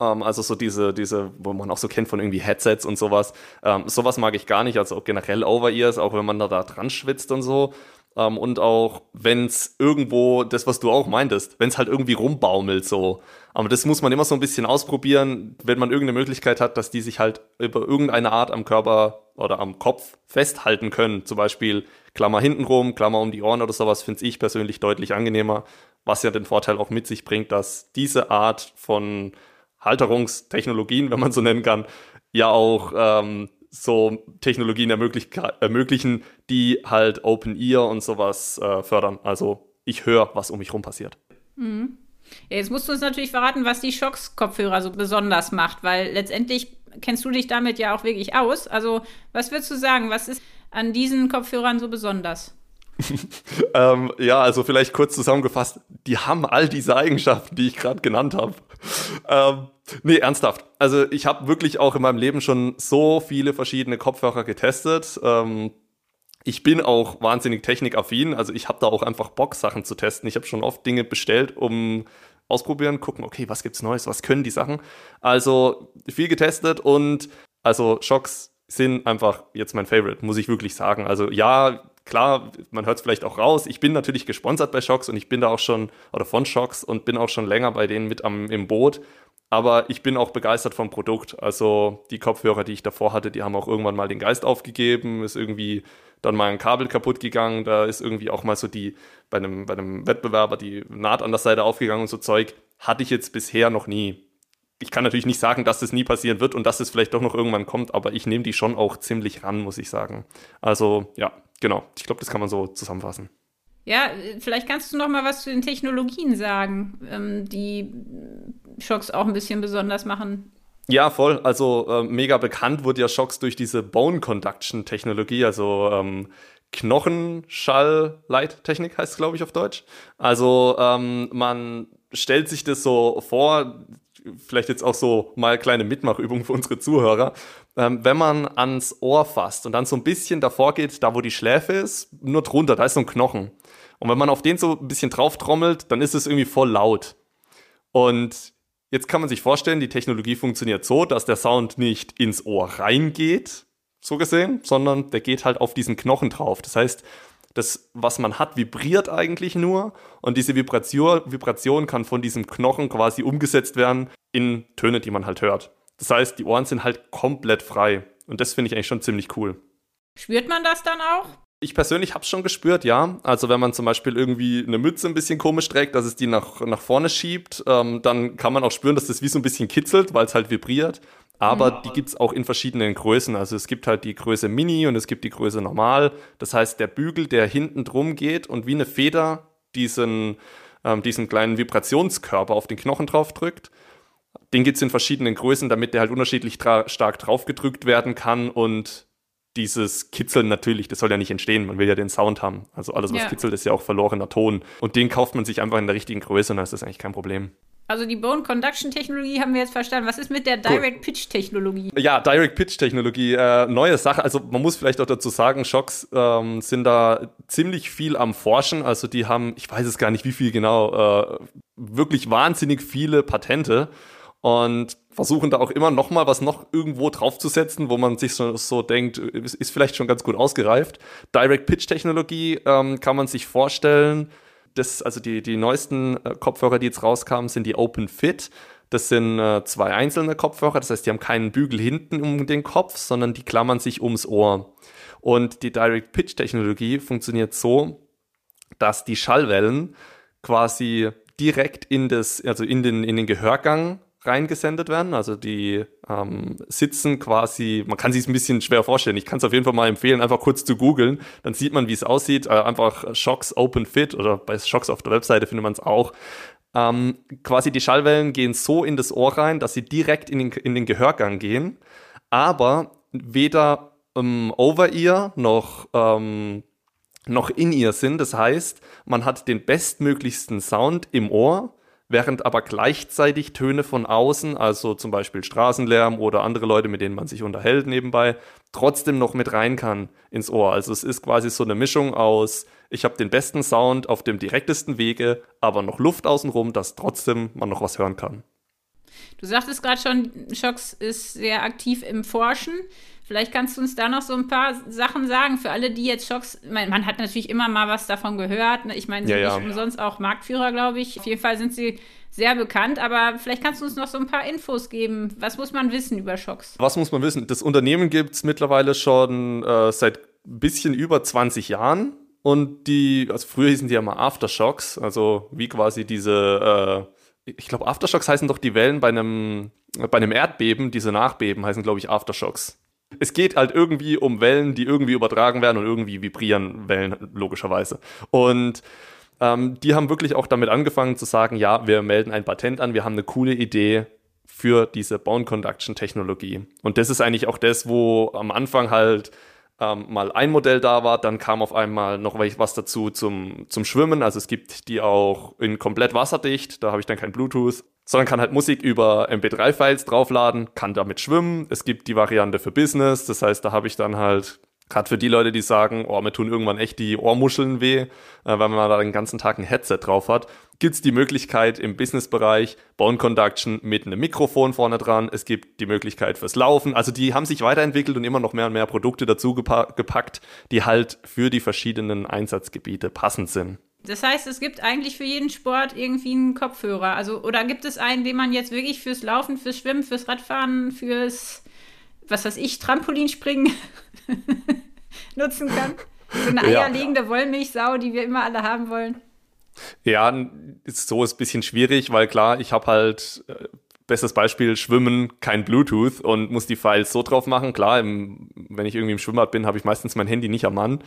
Ähm, also so diese, diese, wo man auch so kennt von irgendwie Headsets und sowas. Ähm, sowas mag ich gar nicht, also generell Over-Ears, auch wenn man da, da dran schwitzt und so. Ähm, und auch wenn es irgendwo, das was du auch meintest, wenn es halt irgendwie rumbaumelt so. Aber das muss man immer so ein bisschen ausprobieren, wenn man irgendeine Möglichkeit hat, dass die sich halt über irgendeine Art am Körper oder am Kopf festhalten können. Zum Beispiel Klammer hintenrum, Klammer um die Ohren oder sowas, finde ich persönlich deutlich angenehmer. Was ja den Vorteil auch mit sich bringt, dass diese Art von Halterungstechnologien, wenn man so nennen kann, ja auch ähm, so Technologien ermöglichen, die halt Open Ear und sowas äh, fördern. Also ich höre, was um mich rum passiert. Mhm. Jetzt musst du uns natürlich verraten, was die Shocks-Kopfhörer so besonders macht, weil letztendlich kennst du dich damit ja auch wirklich aus. Also, was würdest du sagen, was ist an diesen Kopfhörern so besonders? ähm, ja, also vielleicht kurz zusammengefasst, die haben all diese Eigenschaften, die ich gerade genannt habe. ähm, nee, ernsthaft. Also ich habe wirklich auch in meinem Leben schon so viele verschiedene Kopfhörer getestet. Ähm, ich bin auch wahnsinnig technikaffin, also ich habe da auch einfach Bock, Sachen zu testen. Ich habe schon oft Dinge bestellt, um ausprobieren, gucken, okay, was gibt's Neues, was können die Sachen. Also viel getestet und also Shocks sind einfach jetzt mein Favorite, muss ich wirklich sagen. Also ja, klar, man hört es vielleicht auch raus. Ich bin natürlich gesponsert bei Shocks und ich bin da auch schon, oder von Shocks und bin auch schon länger bei denen mit am, im Boot. Aber ich bin auch begeistert vom Produkt. Also die Kopfhörer, die ich davor hatte, die haben auch irgendwann mal den Geist aufgegeben, ist irgendwie dann mal ein Kabel kaputt gegangen, da ist irgendwie auch mal so die, bei einem, bei einem Wettbewerber die Naht an der Seite aufgegangen und so Zeug. Hatte ich jetzt bisher noch nie. Ich kann natürlich nicht sagen, dass das nie passieren wird und dass es vielleicht doch noch irgendwann kommt, aber ich nehme die schon auch ziemlich ran, muss ich sagen. Also ja, genau. Ich glaube, das kann man so zusammenfassen. Ja, vielleicht kannst du noch mal was zu den Technologien sagen, ähm, die Schocks auch ein bisschen besonders machen. Ja, voll. Also äh, mega bekannt wurde ja Schocks durch diese Bone Conduction Technologie, also ähm, Knochenschall-Leittechnik heißt es, glaube ich, auf Deutsch. Also ähm, man stellt sich das so vor, vielleicht jetzt auch so mal kleine Mitmachübung für unsere Zuhörer. Ähm, wenn man ans Ohr fasst und dann so ein bisschen davor geht, da wo die Schläfe ist, nur drunter, da ist so ein Knochen. Und wenn man auf den so ein bisschen drauf trommelt, dann ist es irgendwie voll laut. Und jetzt kann man sich vorstellen, die Technologie funktioniert so, dass der Sound nicht ins Ohr reingeht, so gesehen, sondern der geht halt auf diesen Knochen drauf. Das heißt, das, was man hat, vibriert eigentlich nur und diese Vibration, Vibration kann von diesem Knochen quasi umgesetzt werden in Töne, die man halt hört. Das heißt, die Ohren sind halt komplett frei und das finde ich eigentlich schon ziemlich cool. Spürt man das dann auch? Ich persönlich habe es schon gespürt, ja. Also wenn man zum Beispiel irgendwie eine Mütze ein bisschen komisch trägt, dass es die nach, nach vorne schiebt, ähm, dann kann man auch spüren, dass das wie so ein bisschen kitzelt, weil es halt vibriert. Aber mhm. die gibt es auch in verschiedenen Größen. Also es gibt halt die Größe Mini und es gibt die Größe Normal. Das heißt, der Bügel, der hinten drum geht und wie eine Feder diesen, ähm, diesen kleinen Vibrationskörper auf den Knochen drauf drückt, den gibt es in verschiedenen Größen, damit der halt unterschiedlich stark draufgedrückt werden kann und dieses Kitzeln natürlich, das soll ja nicht entstehen. Man will ja den Sound haben. Also alles, was ja. kitzelt, ist ja auch verlorener Ton. Und den kauft man sich einfach in der richtigen Größe und dann ist das eigentlich kein Problem. Also die Bone Conduction Technologie haben wir jetzt verstanden. Was ist mit der Direct Pitch Technologie? Ja, Direct Pitch Technologie, äh, neue Sache. Also man muss vielleicht auch dazu sagen, Shocks ähm, sind da ziemlich viel am Forschen. Also die haben, ich weiß es gar nicht, wie viel genau, äh, wirklich wahnsinnig viele Patente und versuchen da auch immer noch mal was noch irgendwo draufzusetzen, wo man sich so, so denkt, ist vielleicht schon ganz gut ausgereift. Direct Pitch Technologie ähm, kann man sich vorstellen das, also die, die neuesten äh, Kopfhörer, die jetzt rauskamen, sind die Open Fit. Das sind äh, zwei einzelne Kopfhörer, das heißt, die haben keinen Bügel hinten um den Kopf, sondern die klammern sich ums Ohr. Und die Direct Pitch Technologie funktioniert so, dass die Schallwellen quasi direkt in das, also in den, in den Gehörgang reingesendet werden. Also die ähm, sitzen quasi, man kann sich es ein bisschen schwer vorstellen. Ich kann es auf jeden Fall mal empfehlen, einfach kurz zu googeln. Dann sieht man, wie es aussieht. Äh, einfach Shocks Open Fit oder bei Shocks auf der Webseite findet man es auch. Ähm, quasi die Schallwellen gehen so in das Ohr rein, dass sie direkt in den, in den Gehörgang gehen, aber weder ähm, Over-Ear noch ähm, noch in ihr sind. Das heißt, man hat den bestmöglichsten Sound im Ohr, während aber gleichzeitig Töne von außen, also zum Beispiel Straßenlärm oder andere Leute, mit denen man sich unterhält nebenbei, trotzdem noch mit rein kann ins Ohr. Also es ist quasi so eine Mischung aus, ich habe den besten Sound auf dem direktesten Wege, aber noch Luft außenrum, dass trotzdem man noch was hören kann. Du sagtest gerade schon, Shocks ist sehr aktiv im Forschen. Vielleicht kannst du uns da noch so ein paar Sachen sagen für alle, die jetzt Schocks. Man, man hat natürlich immer mal was davon gehört. Ne? Ich meine, sie ja, sind ja. umsonst auch Marktführer, glaube ich. Auf jeden Fall sind sie sehr bekannt, aber vielleicht kannst du uns noch so ein paar Infos geben. Was muss man wissen über Schocks? Was muss man wissen? Das Unternehmen gibt es mittlerweile schon äh, seit ein bisschen über 20 Jahren. Und die, also früher hießen die ja mal Aftershocks, also wie quasi diese, äh, ich glaube, Aftershocks heißen doch die Wellen bei einem, bei einem Erdbeben, diese Nachbeben heißen, glaube ich, Aftershocks es geht halt irgendwie um Wellen, die irgendwie übertragen werden und irgendwie vibrieren Wellen, logischerweise. Und ähm, die haben wirklich auch damit angefangen zu sagen, ja, wir melden ein Patent an, wir haben eine coole Idee für diese Bone Conduction Technologie. Und das ist eigentlich auch das, wo am Anfang halt ähm, mal ein Modell da war, dann kam auf einmal noch was dazu zum, zum Schwimmen. Also es gibt die auch in komplett wasserdicht, da habe ich dann kein Bluetooth sondern kann halt Musik über MP3-Files draufladen, kann damit schwimmen. Es gibt die Variante für Business, das heißt, da habe ich dann halt Gerade für die Leute, die sagen, oh, mir tun irgendwann echt die Ohrmuscheln weh, äh, weil man da den ganzen Tag ein Headset drauf hat, gibt's die Möglichkeit im Businessbereich Bone Conduction mit einem Mikrofon vorne dran. Es gibt die Möglichkeit fürs Laufen. Also die haben sich weiterentwickelt und immer noch mehr und mehr Produkte dazu gepackt, die halt für die verschiedenen Einsatzgebiete passend sind. Das heißt, es gibt eigentlich für jeden Sport irgendwie einen Kopfhörer. Also, oder gibt es einen, den man jetzt wirklich fürs Laufen, fürs Schwimmen, fürs Radfahren, fürs, was weiß ich, Trampolinspringen nutzen kann? So eine eierlegende ja. Wollmilchsau, die wir immer alle haben wollen. Ja, so ist ein bisschen schwierig, weil klar, ich habe halt äh, bestes Beispiel, Schwimmen, kein Bluetooth und muss die Files so drauf machen. Klar, im, wenn ich irgendwie im Schwimmbad bin, habe ich meistens mein Handy nicht am Mann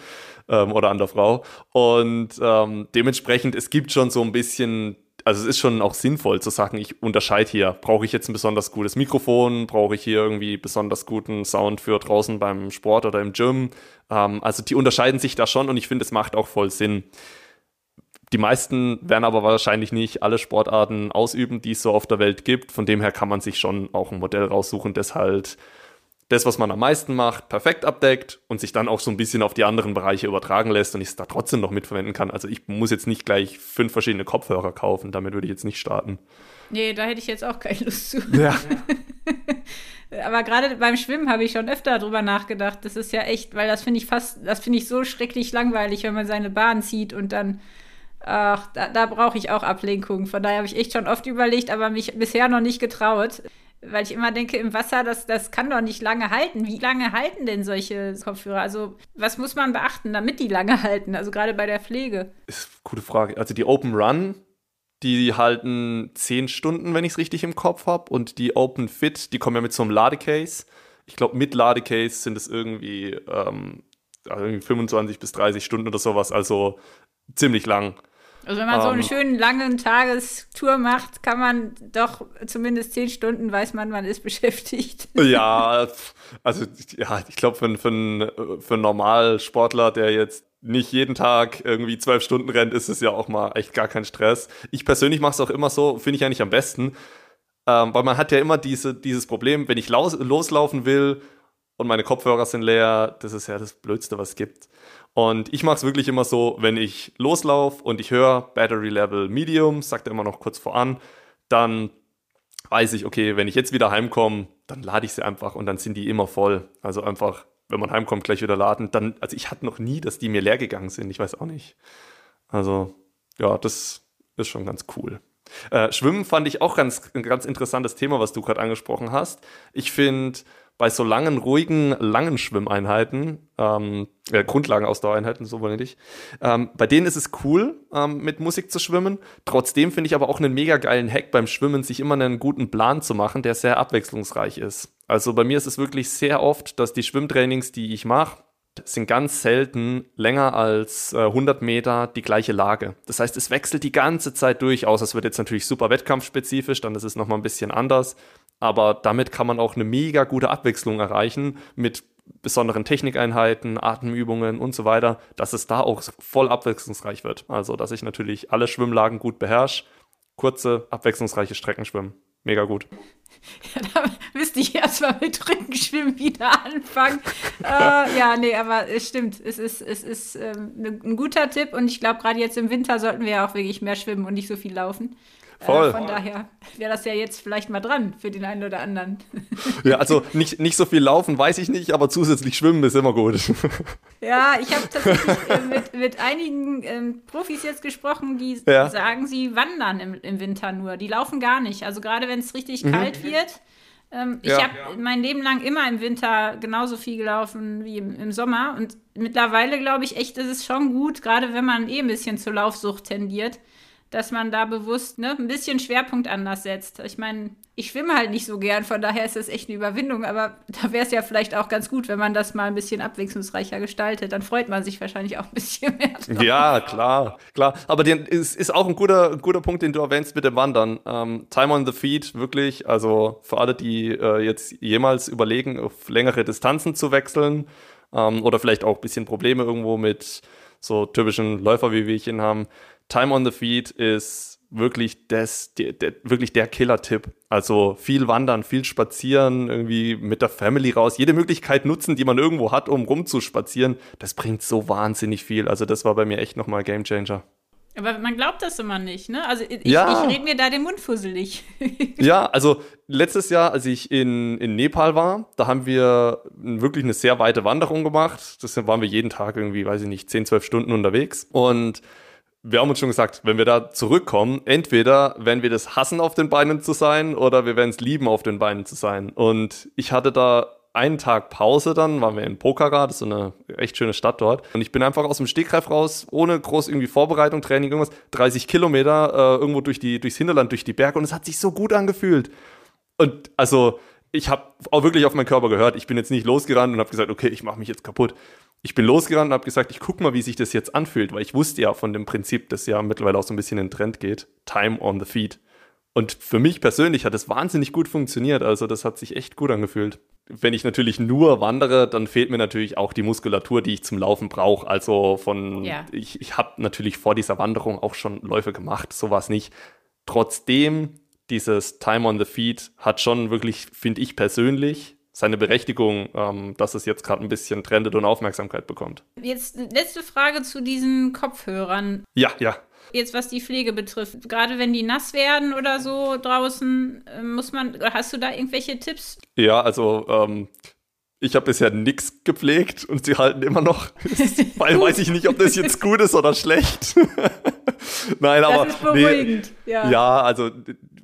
ähm, oder an der Frau. Und ähm, dementsprechend, es gibt schon so ein bisschen, also es ist schon auch sinnvoll zu sagen, ich unterscheide hier, brauche ich jetzt ein besonders gutes Mikrofon, brauche ich hier irgendwie besonders guten Sound für draußen beim Sport oder im Gym. Ähm, also die unterscheiden sich da schon und ich finde, es macht auch voll Sinn. Die meisten werden aber wahrscheinlich nicht alle Sportarten ausüben, die es so auf der Welt gibt. Von dem her kann man sich schon auch ein Modell raussuchen, das halt das, was man am meisten macht, perfekt abdeckt und sich dann auch so ein bisschen auf die anderen Bereiche übertragen lässt und ich es da trotzdem noch mitverwenden kann. Also ich muss jetzt nicht gleich fünf verschiedene Kopfhörer kaufen, damit würde ich jetzt nicht starten. Nee, da hätte ich jetzt auch keine Lust zu. Ja. Aber gerade beim Schwimmen habe ich schon öfter darüber nachgedacht. Das ist ja echt, weil das finde ich fast, das finde ich so schrecklich langweilig, wenn man seine Bahn zieht und dann Ach, da, da brauche ich auch Ablenkung. Von daher habe ich echt schon oft überlegt, aber mich bisher noch nicht getraut. Weil ich immer denke, im Wasser, das, das kann doch nicht lange halten. Wie lange halten denn solche Kopfhörer? Also, was muss man beachten, damit die lange halten? Also, gerade bei der Pflege. Ist eine gute Frage. Also, die Open Run, die halten 10 Stunden, wenn ich es richtig im Kopf habe. Und die Open Fit, die kommen ja mit so einem Ladecase. Ich glaube, mit Ladecase sind es irgendwie, ähm, also irgendwie 25 bis 30 Stunden oder sowas. Also ziemlich lang. Also wenn man um, so einen ähm. schönen langen Tagestour macht, kann man doch zumindest zehn Stunden weiß man, man ist beschäftigt. Ja, also ja, ich glaube für, für, für einen Normalsportler, der jetzt nicht jeden Tag irgendwie zwölf Stunden rennt, ist es ja auch mal echt gar kein Stress. Ich persönlich mache es auch immer so, finde ich eigentlich am besten, ähm, weil man hat ja immer diese, dieses Problem, wenn ich loslaufen will und meine Kopfhörer sind leer, das ist ja das Blödste, was es gibt. Und ich mache es wirklich immer so, wenn ich loslaufe und ich höre Battery Level Medium, sagt er immer noch kurz voran, dann weiß ich, okay, wenn ich jetzt wieder heimkomme, dann lade ich sie einfach und dann sind die immer voll. Also einfach, wenn man heimkommt, gleich wieder laden. Dann, also ich hatte noch nie, dass die mir leer gegangen sind. Ich weiß auch nicht. Also, ja, das ist schon ganz cool. Äh, Schwimmen fand ich auch ganz, ein ganz interessantes Thema, was du gerade angesprochen hast. Ich finde, bei so langen, ruhigen, langen Schwimmeinheiten, ähm, äh, Grundlagenausdauereinheiten, so wollte ich, ähm, bei denen ist es cool, ähm, mit Musik zu schwimmen. Trotzdem finde ich aber auch einen mega geilen Hack beim Schwimmen, sich immer einen guten Plan zu machen, der sehr abwechslungsreich ist. Also bei mir ist es wirklich sehr oft, dass die Schwimmtrainings, die ich mache, sind ganz selten länger als äh, 100 Meter die gleiche Lage. Das heißt, es wechselt die ganze Zeit durch, außer es wird jetzt natürlich super wettkampfspezifisch, dann ist es nochmal ein bisschen anders. Aber damit kann man auch eine mega gute Abwechslung erreichen mit besonderen Technikeinheiten, Atemübungen und so weiter, dass es da auch voll abwechslungsreich wird. Also, dass ich natürlich alle Schwimmlagen gut beherrsche, kurze, abwechslungsreiche Strecken schwimmen. Mega gut. Ja, da müsste ich erstmal mit Rückenschwimmen wieder anfangen. äh, ja, nee, aber es stimmt. Es ist, es ist ähm, ne, ein guter Tipp und ich glaube, gerade jetzt im Winter sollten wir ja auch wirklich mehr schwimmen und nicht so viel laufen. Voll. Äh, von daher wäre das ja jetzt vielleicht mal dran für den einen oder anderen. Ja, also nicht, nicht so viel laufen, weiß ich nicht, aber zusätzlich schwimmen ist immer gut. Ja, ich habe tatsächlich äh, mit, mit einigen ähm, Profis jetzt gesprochen, die ja. sagen, sie wandern im, im Winter nur. Die laufen gar nicht. Also gerade wenn es richtig mhm. kalt wird. Ähm, ja. Ich habe ja. mein Leben lang immer im Winter genauso viel gelaufen wie im, im Sommer. Und mittlerweile glaube ich echt, ist es schon gut, gerade wenn man eh ein bisschen zur Laufsucht tendiert dass man da bewusst ne, ein bisschen Schwerpunkt anders setzt. Ich meine, ich schwimme halt nicht so gern, von daher ist das echt eine Überwindung, aber da wäre es ja vielleicht auch ganz gut, wenn man das mal ein bisschen abwechslungsreicher gestaltet. Dann freut man sich wahrscheinlich auch ein bisschen mehr. Drauf. Ja, klar, klar. Aber es ist auch ein guter, guter Punkt, den du erwähnst mit dem Wandern. Ähm, Time on the Feet, wirklich, also für alle, die äh, jetzt jemals überlegen, auf längere Distanzen zu wechseln ähm, oder vielleicht auch ein bisschen Probleme irgendwo mit so typischen Läufer wie wir ihn haben, Time on the Feet ist wirklich das, der, der, wirklich der Killer-Tipp. Also viel wandern, viel spazieren, irgendwie mit der Family raus, jede Möglichkeit nutzen, die man irgendwo hat, um rumzuspazieren. Das bringt so wahnsinnig viel. Also das war bei mir echt nochmal Game Changer. Aber man glaubt das immer nicht, ne? Also ich, ja. ich rede mir da den Mund fusselig. ja, also letztes Jahr, als ich in, in Nepal war, da haben wir wirklich eine sehr weite Wanderung gemacht. Das waren wir jeden Tag irgendwie, weiß ich nicht, 10, 12 Stunden unterwegs. Und wir haben uns schon gesagt, wenn wir da zurückkommen, entweder werden wir das hassen, auf den Beinen zu sein, oder wir werden es lieben, auf den Beinen zu sein. Und ich hatte da einen Tag Pause dann, waren wir in Pokhara, das ist so eine echt schöne Stadt dort. Und ich bin einfach aus dem Stegreif raus, ohne groß irgendwie Vorbereitung, Training, irgendwas, 30 Kilometer äh, irgendwo durch die, durchs Hinterland, durch die Berge und es hat sich so gut angefühlt. Und also, ich habe auch wirklich auf meinen Körper gehört. Ich bin jetzt nicht losgerannt und habe gesagt, okay, ich mache mich jetzt kaputt ich bin losgerannt und habe gesagt, ich guck mal, wie sich das jetzt anfühlt, weil ich wusste ja von dem Prinzip, das ja mittlerweile auch so ein bisschen in den Trend geht, Time on the Feet. Und für mich persönlich hat es wahnsinnig gut funktioniert, also das hat sich echt gut angefühlt. Wenn ich natürlich nur wandere, dann fehlt mir natürlich auch die Muskulatur, die ich zum Laufen brauche. Also von, ja. ich, ich habe natürlich vor dieser Wanderung auch schon Läufe gemacht, sowas nicht. Trotzdem, dieses Time on the Feet hat schon wirklich, finde ich persönlich, seine Berechtigung, ähm, dass es jetzt gerade ein bisschen trendet und Aufmerksamkeit bekommt. Jetzt letzte Frage zu diesen Kopfhörern. Ja, ja. Jetzt was die Pflege betrifft, gerade wenn die nass werden oder so draußen, äh, muss man, hast du da irgendwelche Tipps? Ja, also ähm, ich habe bisher nichts gepflegt und sie halten immer noch. Weil weiß ich nicht, ob das jetzt gut ist oder schlecht. Nein, das aber. Ist beruhigend, nee, ja. Ja, also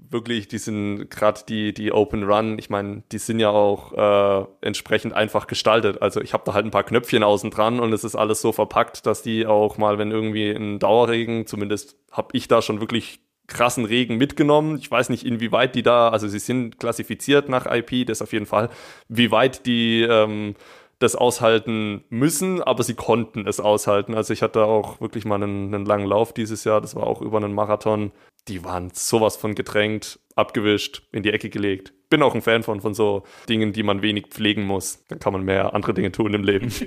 wirklich, die sind gerade die, die Open Run, ich meine, die sind ja auch äh, entsprechend einfach gestaltet. Also ich habe da halt ein paar Knöpfchen außen dran und es ist alles so verpackt, dass die auch mal, wenn irgendwie ein Dauerregen, zumindest habe ich da schon wirklich krassen Regen mitgenommen. Ich weiß nicht, inwieweit die da, also sie sind klassifiziert nach IP, das auf jeden Fall, wie weit die ähm, das aushalten müssen, aber sie konnten es aushalten. Also ich hatte auch wirklich mal einen, einen langen Lauf dieses Jahr, das war auch über einen Marathon. Die waren sowas von gedrängt, abgewischt, in die Ecke gelegt. Bin auch ein Fan von, von so Dingen, die man wenig pflegen muss. Dann kann man mehr andere Dinge tun im Leben.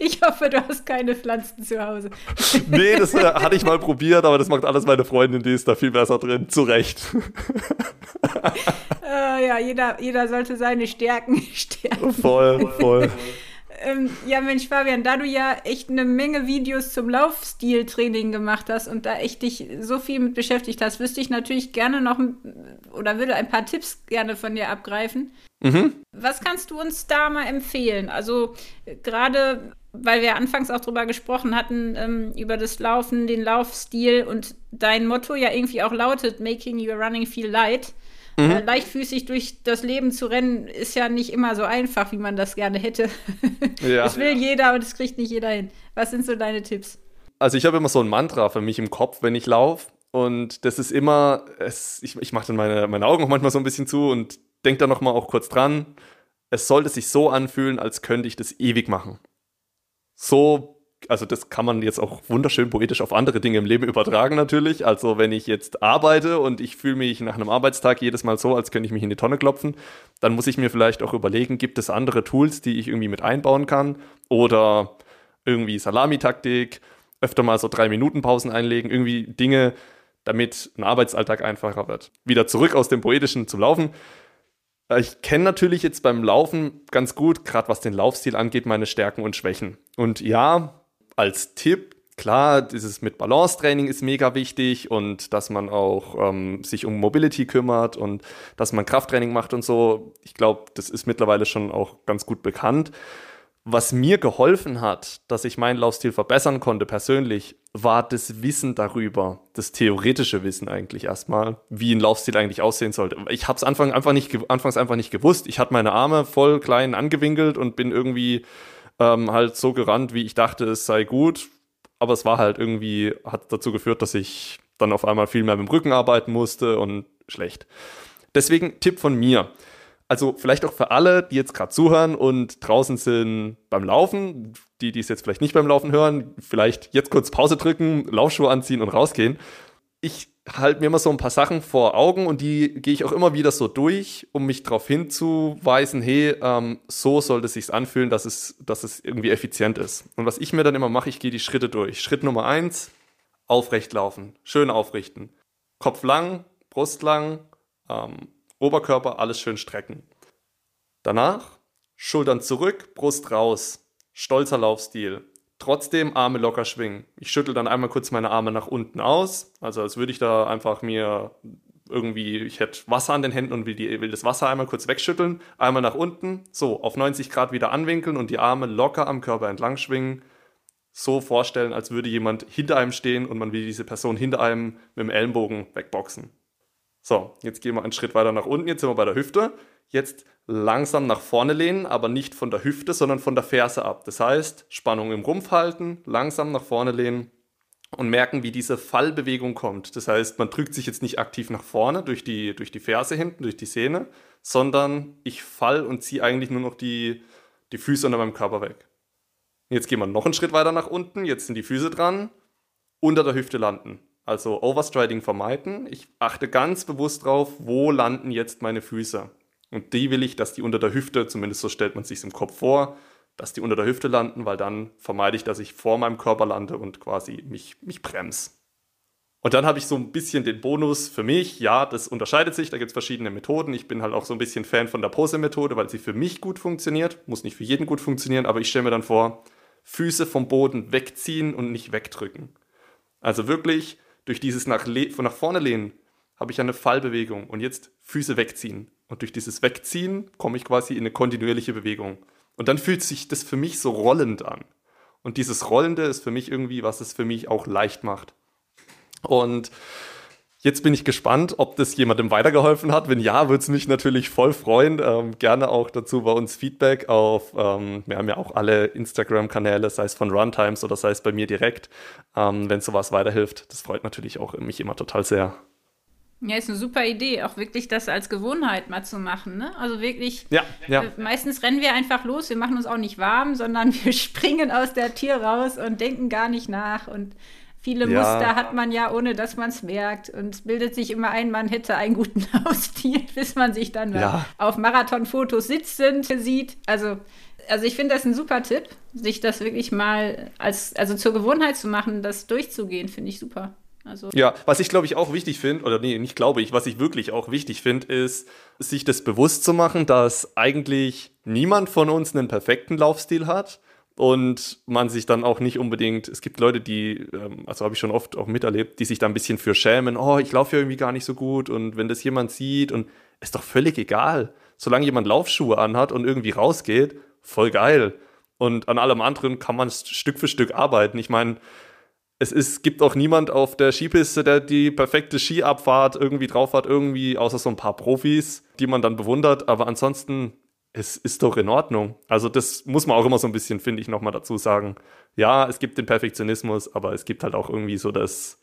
Ich hoffe, du hast keine Pflanzen zu Hause. Nee, das äh, hatte ich mal probiert, aber das macht alles meine Freundin, die ist da viel besser drin. Zu Recht. Äh, ja, jeder, jeder sollte seine Stärken stärken. Voll, voll. Ähm, ja, Mensch, Fabian, da du ja echt eine Menge Videos zum Laufstil-Training gemacht hast und da echt dich so viel mit beschäftigt hast, wüsste ich natürlich gerne noch oder würde ein paar Tipps gerne von dir abgreifen. Mhm. Was kannst du uns da mal empfehlen? Also gerade, weil wir anfangs auch drüber gesprochen hatten, ähm, über das Laufen, den Laufstil und dein Motto ja irgendwie auch lautet, Making Your Running Feel Light. Mhm. Äh, leichtfüßig durch das Leben zu rennen, ist ja nicht immer so einfach, wie man das gerne hätte. Ja. Das will jeder und das kriegt nicht jeder hin. Was sind so deine Tipps? Also ich habe immer so ein Mantra für mich im Kopf, wenn ich laufe. Und das ist immer, es, ich, ich mache dann meine, meine Augen auch manchmal so ein bisschen zu und denke da nochmal auch kurz dran. Es sollte sich so anfühlen, als könnte ich das ewig machen. So also das kann man jetzt auch wunderschön poetisch auf andere Dinge im Leben übertragen natürlich. Also wenn ich jetzt arbeite und ich fühle mich nach einem Arbeitstag jedes Mal so, als könnte ich mich in die Tonne klopfen, dann muss ich mir vielleicht auch überlegen, gibt es andere Tools, die ich irgendwie mit einbauen kann oder irgendwie Salamitaktik, öfter mal so drei Minuten Pausen einlegen, irgendwie Dinge, damit ein Arbeitsalltag einfacher wird. Wieder zurück aus dem Poetischen zum Laufen. Ich kenne natürlich jetzt beim Laufen ganz gut, gerade was den Laufstil angeht, meine Stärken und Schwächen. Und ja, als Tipp, klar, dieses mit Balance-Training ist mega wichtig und dass man auch ähm, sich um Mobility kümmert und dass man Krafttraining macht und so. Ich glaube, das ist mittlerweile schon auch ganz gut bekannt. Was mir geholfen hat, dass ich meinen Laufstil verbessern konnte persönlich, war das Wissen darüber, das theoretische Wissen eigentlich erstmal, wie ein Laufstil eigentlich aussehen sollte. Ich habe es Anfang einfach nicht, anfangs einfach nicht gewusst. Ich hatte meine Arme voll klein angewinkelt und bin irgendwie ähm, halt so gerannt, wie ich dachte, es sei gut. Aber es war halt irgendwie, hat dazu geführt, dass ich dann auf einmal viel mehr mit dem Rücken arbeiten musste und schlecht. Deswegen Tipp von mir. Also vielleicht auch für alle, die jetzt gerade zuhören und draußen sind beim Laufen, die, die es jetzt vielleicht nicht beim Laufen hören, vielleicht jetzt kurz Pause drücken, Laufschuhe anziehen und rausgehen. Ich halte mir immer so ein paar Sachen vor Augen und die gehe ich auch immer wieder so durch, um mich darauf hinzuweisen, hey, ähm, so sollte es sich anfühlen, dass es, dass es irgendwie effizient ist. Und was ich mir dann immer mache, ich gehe die Schritte durch. Schritt Nummer eins, aufrecht laufen, schön aufrichten. Kopf lang, Brust lang, ähm, Oberkörper, alles schön strecken. Danach Schultern zurück, Brust raus, stolzer Laufstil trotzdem Arme locker schwingen. Ich schüttel dann einmal kurz meine Arme nach unten aus, also als würde ich da einfach mir irgendwie, ich hätte Wasser an den Händen und will, die, will das Wasser einmal kurz wegschütteln, einmal nach unten, so auf 90 Grad wieder anwinkeln und die Arme locker am Körper entlang schwingen. So vorstellen, als würde jemand hinter einem stehen und man will diese Person hinter einem mit dem Ellenbogen wegboxen. So, jetzt gehen wir einen Schritt weiter nach unten, jetzt sind wir bei der Hüfte. Jetzt langsam nach vorne lehnen, aber nicht von der Hüfte, sondern von der Ferse ab. Das heißt, Spannung im Rumpf halten, langsam nach vorne lehnen und merken, wie diese Fallbewegung kommt. Das heißt, man drückt sich jetzt nicht aktiv nach vorne durch die, durch die Ferse hinten, durch die Sehne, sondern ich fall und ziehe eigentlich nur noch die, die Füße unter meinem Körper weg. Jetzt gehen wir noch einen Schritt weiter nach unten, jetzt sind die Füße dran, unter der Hüfte landen. Also Overstriding vermeiden. Ich achte ganz bewusst drauf, wo landen jetzt meine Füße. Und die will ich, dass die unter der Hüfte, zumindest so stellt man sich im Kopf vor, dass die unter der Hüfte landen, weil dann vermeide ich, dass ich vor meinem Körper lande und quasi mich, mich bremse. Und dann habe ich so ein bisschen den Bonus für mich. Ja, das unterscheidet sich, da gibt es verschiedene Methoden. Ich bin halt auch so ein bisschen Fan von der Pose-Methode, weil sie für mich gut funktioniert. Muss nicht für jeden gut funktionieren, aber ich stelle mir dann vor, Füße vom Boden wegziehen und nicht wegdrücken. Also wirklich durch dieses nach, von nach vorne lehnen habe ich eine Fallbewegung und jetzt Füße wegziehen. Und durch dieses Wegziehen komme ich quasi in eine kontinuierliche Bewegung. Und dann fühlt sich das für mich so rollend an. Und dieses Rollende ist für mich irgendwie, was es für mich auch leicht macht. Und jetzt bin ich gespannt, ob das jemandem weitergeholfen hat. Wenn ja, würde es mich natürlich voll freuen. Ähm, gerne auch dazu bei uns Feedback auf, ähm, wir haben ja auch alle Instagram-Kanäle, sei es von Runtimes oder sei es bei mir direkt. Ähm, wenn sowas weiterhilft, das freut natürlich auch mich immer total sehr. Ja, ist eine super Idee, auch wirklich das als Gewohnheit mal zu machen. Ne? Also wirklich, ja, ja. Äh, meistens rennen wir einfach los, wir machen uns auch nicht warm, sondern wir springen aus der Tür raus und denken gar nicht nach. Und viele ja. Muster hat man ja, ohne dass man es merkt. Und es bildet sich immer ein, man hätte einen guten Hausstil, bis man sich dann ja. auf Marathonfotos sitzend sieht. Also also ich finde das ein super Tipp, sich das wirklich mal als, also zur Gewohnheit zu machen, das durchzugehen, finde ich super. Also ja, was ich glaube ich auch wichtig finde, oder nee, nicht glaube ich, was ich wirklich auch wichtig finde, ist, sich das bewusst zu machen, dass eigentlich niemand von uns einen perfekten Laufstil hat und man sich dann auch nicht unbedingt, es gibt Leute, die, ähm, also habe ich schon oft auch miterlebt, die sich da ein bisschen für schämen, oh, ich laufe ja irgendwie gar nicht so gut und wenn das jemand sieht und ist doch völlig egal, solange jemand Laufschuhe anhat und irgendwie rausgeht, voll geil. Und an allem anderen kann man Stück für Stück arbeiten. Ich meine, es ist, gibt auch niemand auf der Skipiste, der die perfekte Skiabfahrt irgendwie drauf hat, irgendwie, außer so ein paar Profis, die man dann bewundert. Aber ansonsten, es ist doch in Ordnung. Also, das muss man auch immer so ein bisschen, finde ich, nochmal dazu sagen. Ja, es gibt den Perfektionismus, aber es gibt halt auch irgendwie so das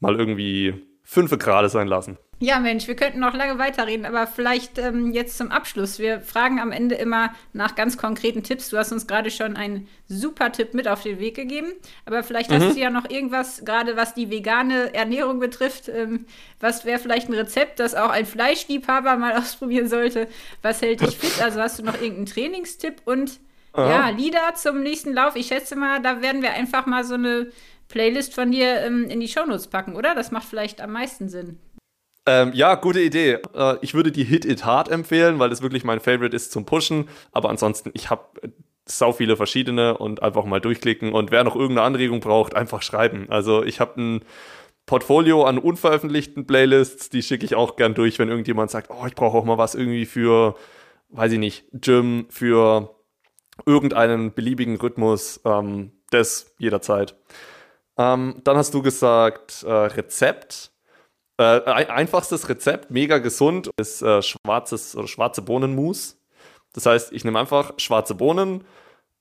mal irgendwie fünfe gerade sein lassen. Ja, Mensch, wir könnten noch lange weiterreden, aber vielleicht ähm, jetzt zum Abschluss. Wir fragen am Ende immer nach ganz konkreten Tipps. Du hast uns gerade schon einen super Tipp mit auf den Weg gegeben, aber vielleicht mhm. hast du ja noch irgendwas, gerade was die vegane Ernährung betrifft. Ähm, was wäre vielleicht ein Rezept, das auch ein Fleischliebhaber mal ausprobieren sollte? Was hält dich fit? Also hast du noch irgendeinen Trainingstipp und Aha. ja, Lieder zum nächsten Lauf? Ich schätze mal, da werden wir einfach mal so eine Playlist von dir ähm, in die Shownotes packen, oder? Das macht vielleicht am meisten Sinn. Ähm, ja, gute Idee. Äh, ich würde die Hit It Hard empfehlen, weil das wirklich mein Favorite ist zum Pushen. Aber ansonsten, ich habe äh, sau viele verschiedene und einfach mal durchklicken. Und wer noch irgendeine Anregung braucht, einfach schreiben. Also ich habe ein Portfolio an unveröffentlichten Playlists, die schicke ich auch gern durch, wenn irgendjemand sagt, oh, ich brauche auch mal was irgendwie für, weiß ich nicht, Gym, für irgendeinen beliebigen Rhythmus. Ähm, das jederzeit. Ähm, dann hast du gesagt, äh, Rezept. Äh, einfachstes Rezept, mega gesund, ist äh, schwarzes oder schwarze Bohnenmus. Das heißt, ich nehme einfach schwarze Bohnen,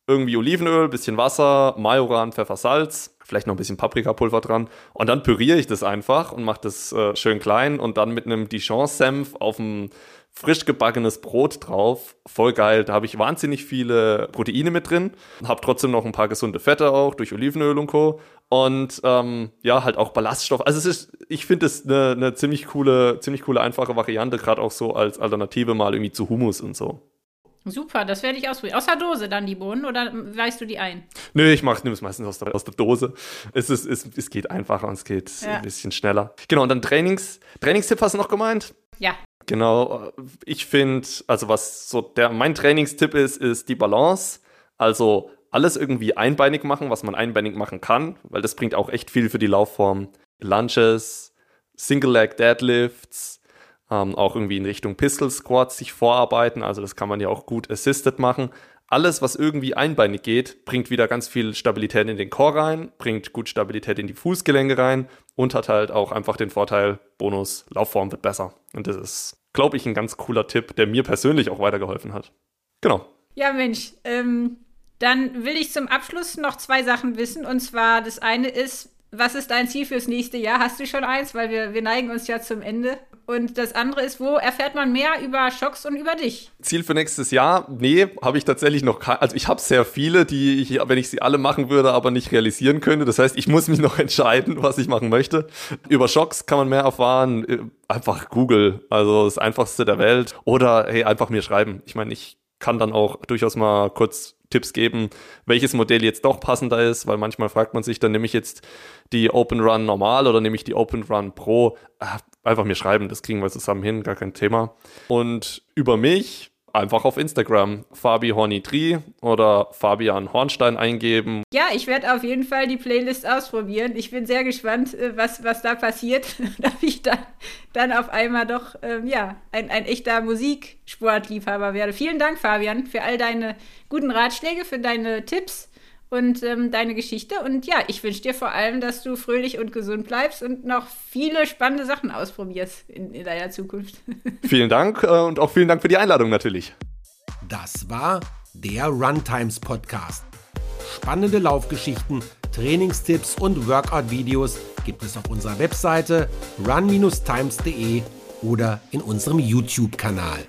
irgendwie Olivenöl, bisschen Wasser, Majoran, Pfeffer, Salz, vielleicht noch ein bisschen Paprikapulver dran und dann püriere ich das einfach und mache das äh, schön klein und dann mit einem Dijon-Senf auf dem frisch gebackenes Brot drauf. Voll geil. Da habe ich wahnsinnig viele Proteine mit drin. Habe trotzdem noch ein paar gesunde Fette auch durch Olivenöl und Co. Und ähm, ja, halt auch Ballaststoff. Also es ist, ich finde es eine, eine ziemlich coole, ziemlich coole, einfache Variante, gerade auch so als Alternative mal irgendwie zu Hummus und so. Super, das werde ich ausprobieren. Aus der Dose dann die Bohnen oder weißt du die ein? Nö, ich mache es meistens aus der, aus der Dose. Es, ist, es, es geht einfacher und es geht ja. ein bisschen schneller. Genau, und dann Trainings, Trainingstipp hast du noch gemeint? Ja. Genau, ich finde, also was so der mein Trainingstipp ist, ist die Balance. Also alles irgendwie einbeinig machen, was man einbeinig machen kann, weil das bringt auch echt viel für die Laufform. Lunges, Single Leg Deadlifts, ähm, auch irgendwie in Richtung Pistol Squats sich vorarbeiten. Also das kann man ja auch gut assisted machen. Alles, was irgendwie einbeinig geht, bringt wieder ganz viel Stabilität in den Core rein, bringt gut Stabilität in die Fußgelenke rein und hat halt auch einfach den Vorteil, Bonus, Laufform wird besser. Und das ist, glaube ich, ein ganz cooler Tipp, der mir persönlich auch weitergeholfen hat. Genau. Ja, Mensch, ähm, dann will ich zum Abschluss noch zwei Sachen wissen. Und zwar, das eine ist, was ist dein Ziel fürs nächste Jahr? Hast du schon eins? Weil wir, wir neigen uns ja zum Ende. Und das andere ist, wo erfährt man mehr über Schocks und über dich? Ziel für nächstes Jahr? Nee, habe ich tatsächlich noch keine. Also ich habe sehr viele, die ich, wenn ich sie alle machen würde, aber nicht realisieren könnte. Das heißt, ich muss mich noch entscheiden, was ich machen möchte. Über Schocks kann man mehr erfahren. Äh, einfach Google, also das einfachste der Welt. Oder hey, einfach mir schreiben. Ich meine, ich kann dann auch durchaus mal kurz Tipps geben, welches Modell jetzt doch passender ist, weil manchmal fragt man sich, dann nehme ich jetzt die Open Run normal oder nehme ich die Open Run Pro. Ah, einfach mir schreiben, das kriegen wir zusammen hin, gar kein Thema. Und über mich einfach auf Instagram Fabi Hornitri oder Fabian Hornstein eingeben. Ja, ich werde auf jeden Fall die Playlist ausprobieren. Ich bin sehr gespannt, äh, was, was da passiert, dass ich dann, dann auf einmal doch ähm, ja, ein, ein echter Musiksportliebhaber werde. Vielen Dank, Fabian, für all deine guten Ratschläge, für deine Tipps und ähm, deine Geschichte. Und ja, ich wünsche dir vor allem, dass du fröhlich und gesund bleibst und noch viele spannende Sachen ausprobierst in, in deiner Zukunft. Vielen Dank äh, und auch vielen Dank für die Einladung natürlich. Das war der Runtimes Podcast. Spannende Laufgeschichten, Trainingstipps und Workout-Videos gibt es auf unserer Webseite run-times.de oder in unserem YouTube-Kanal.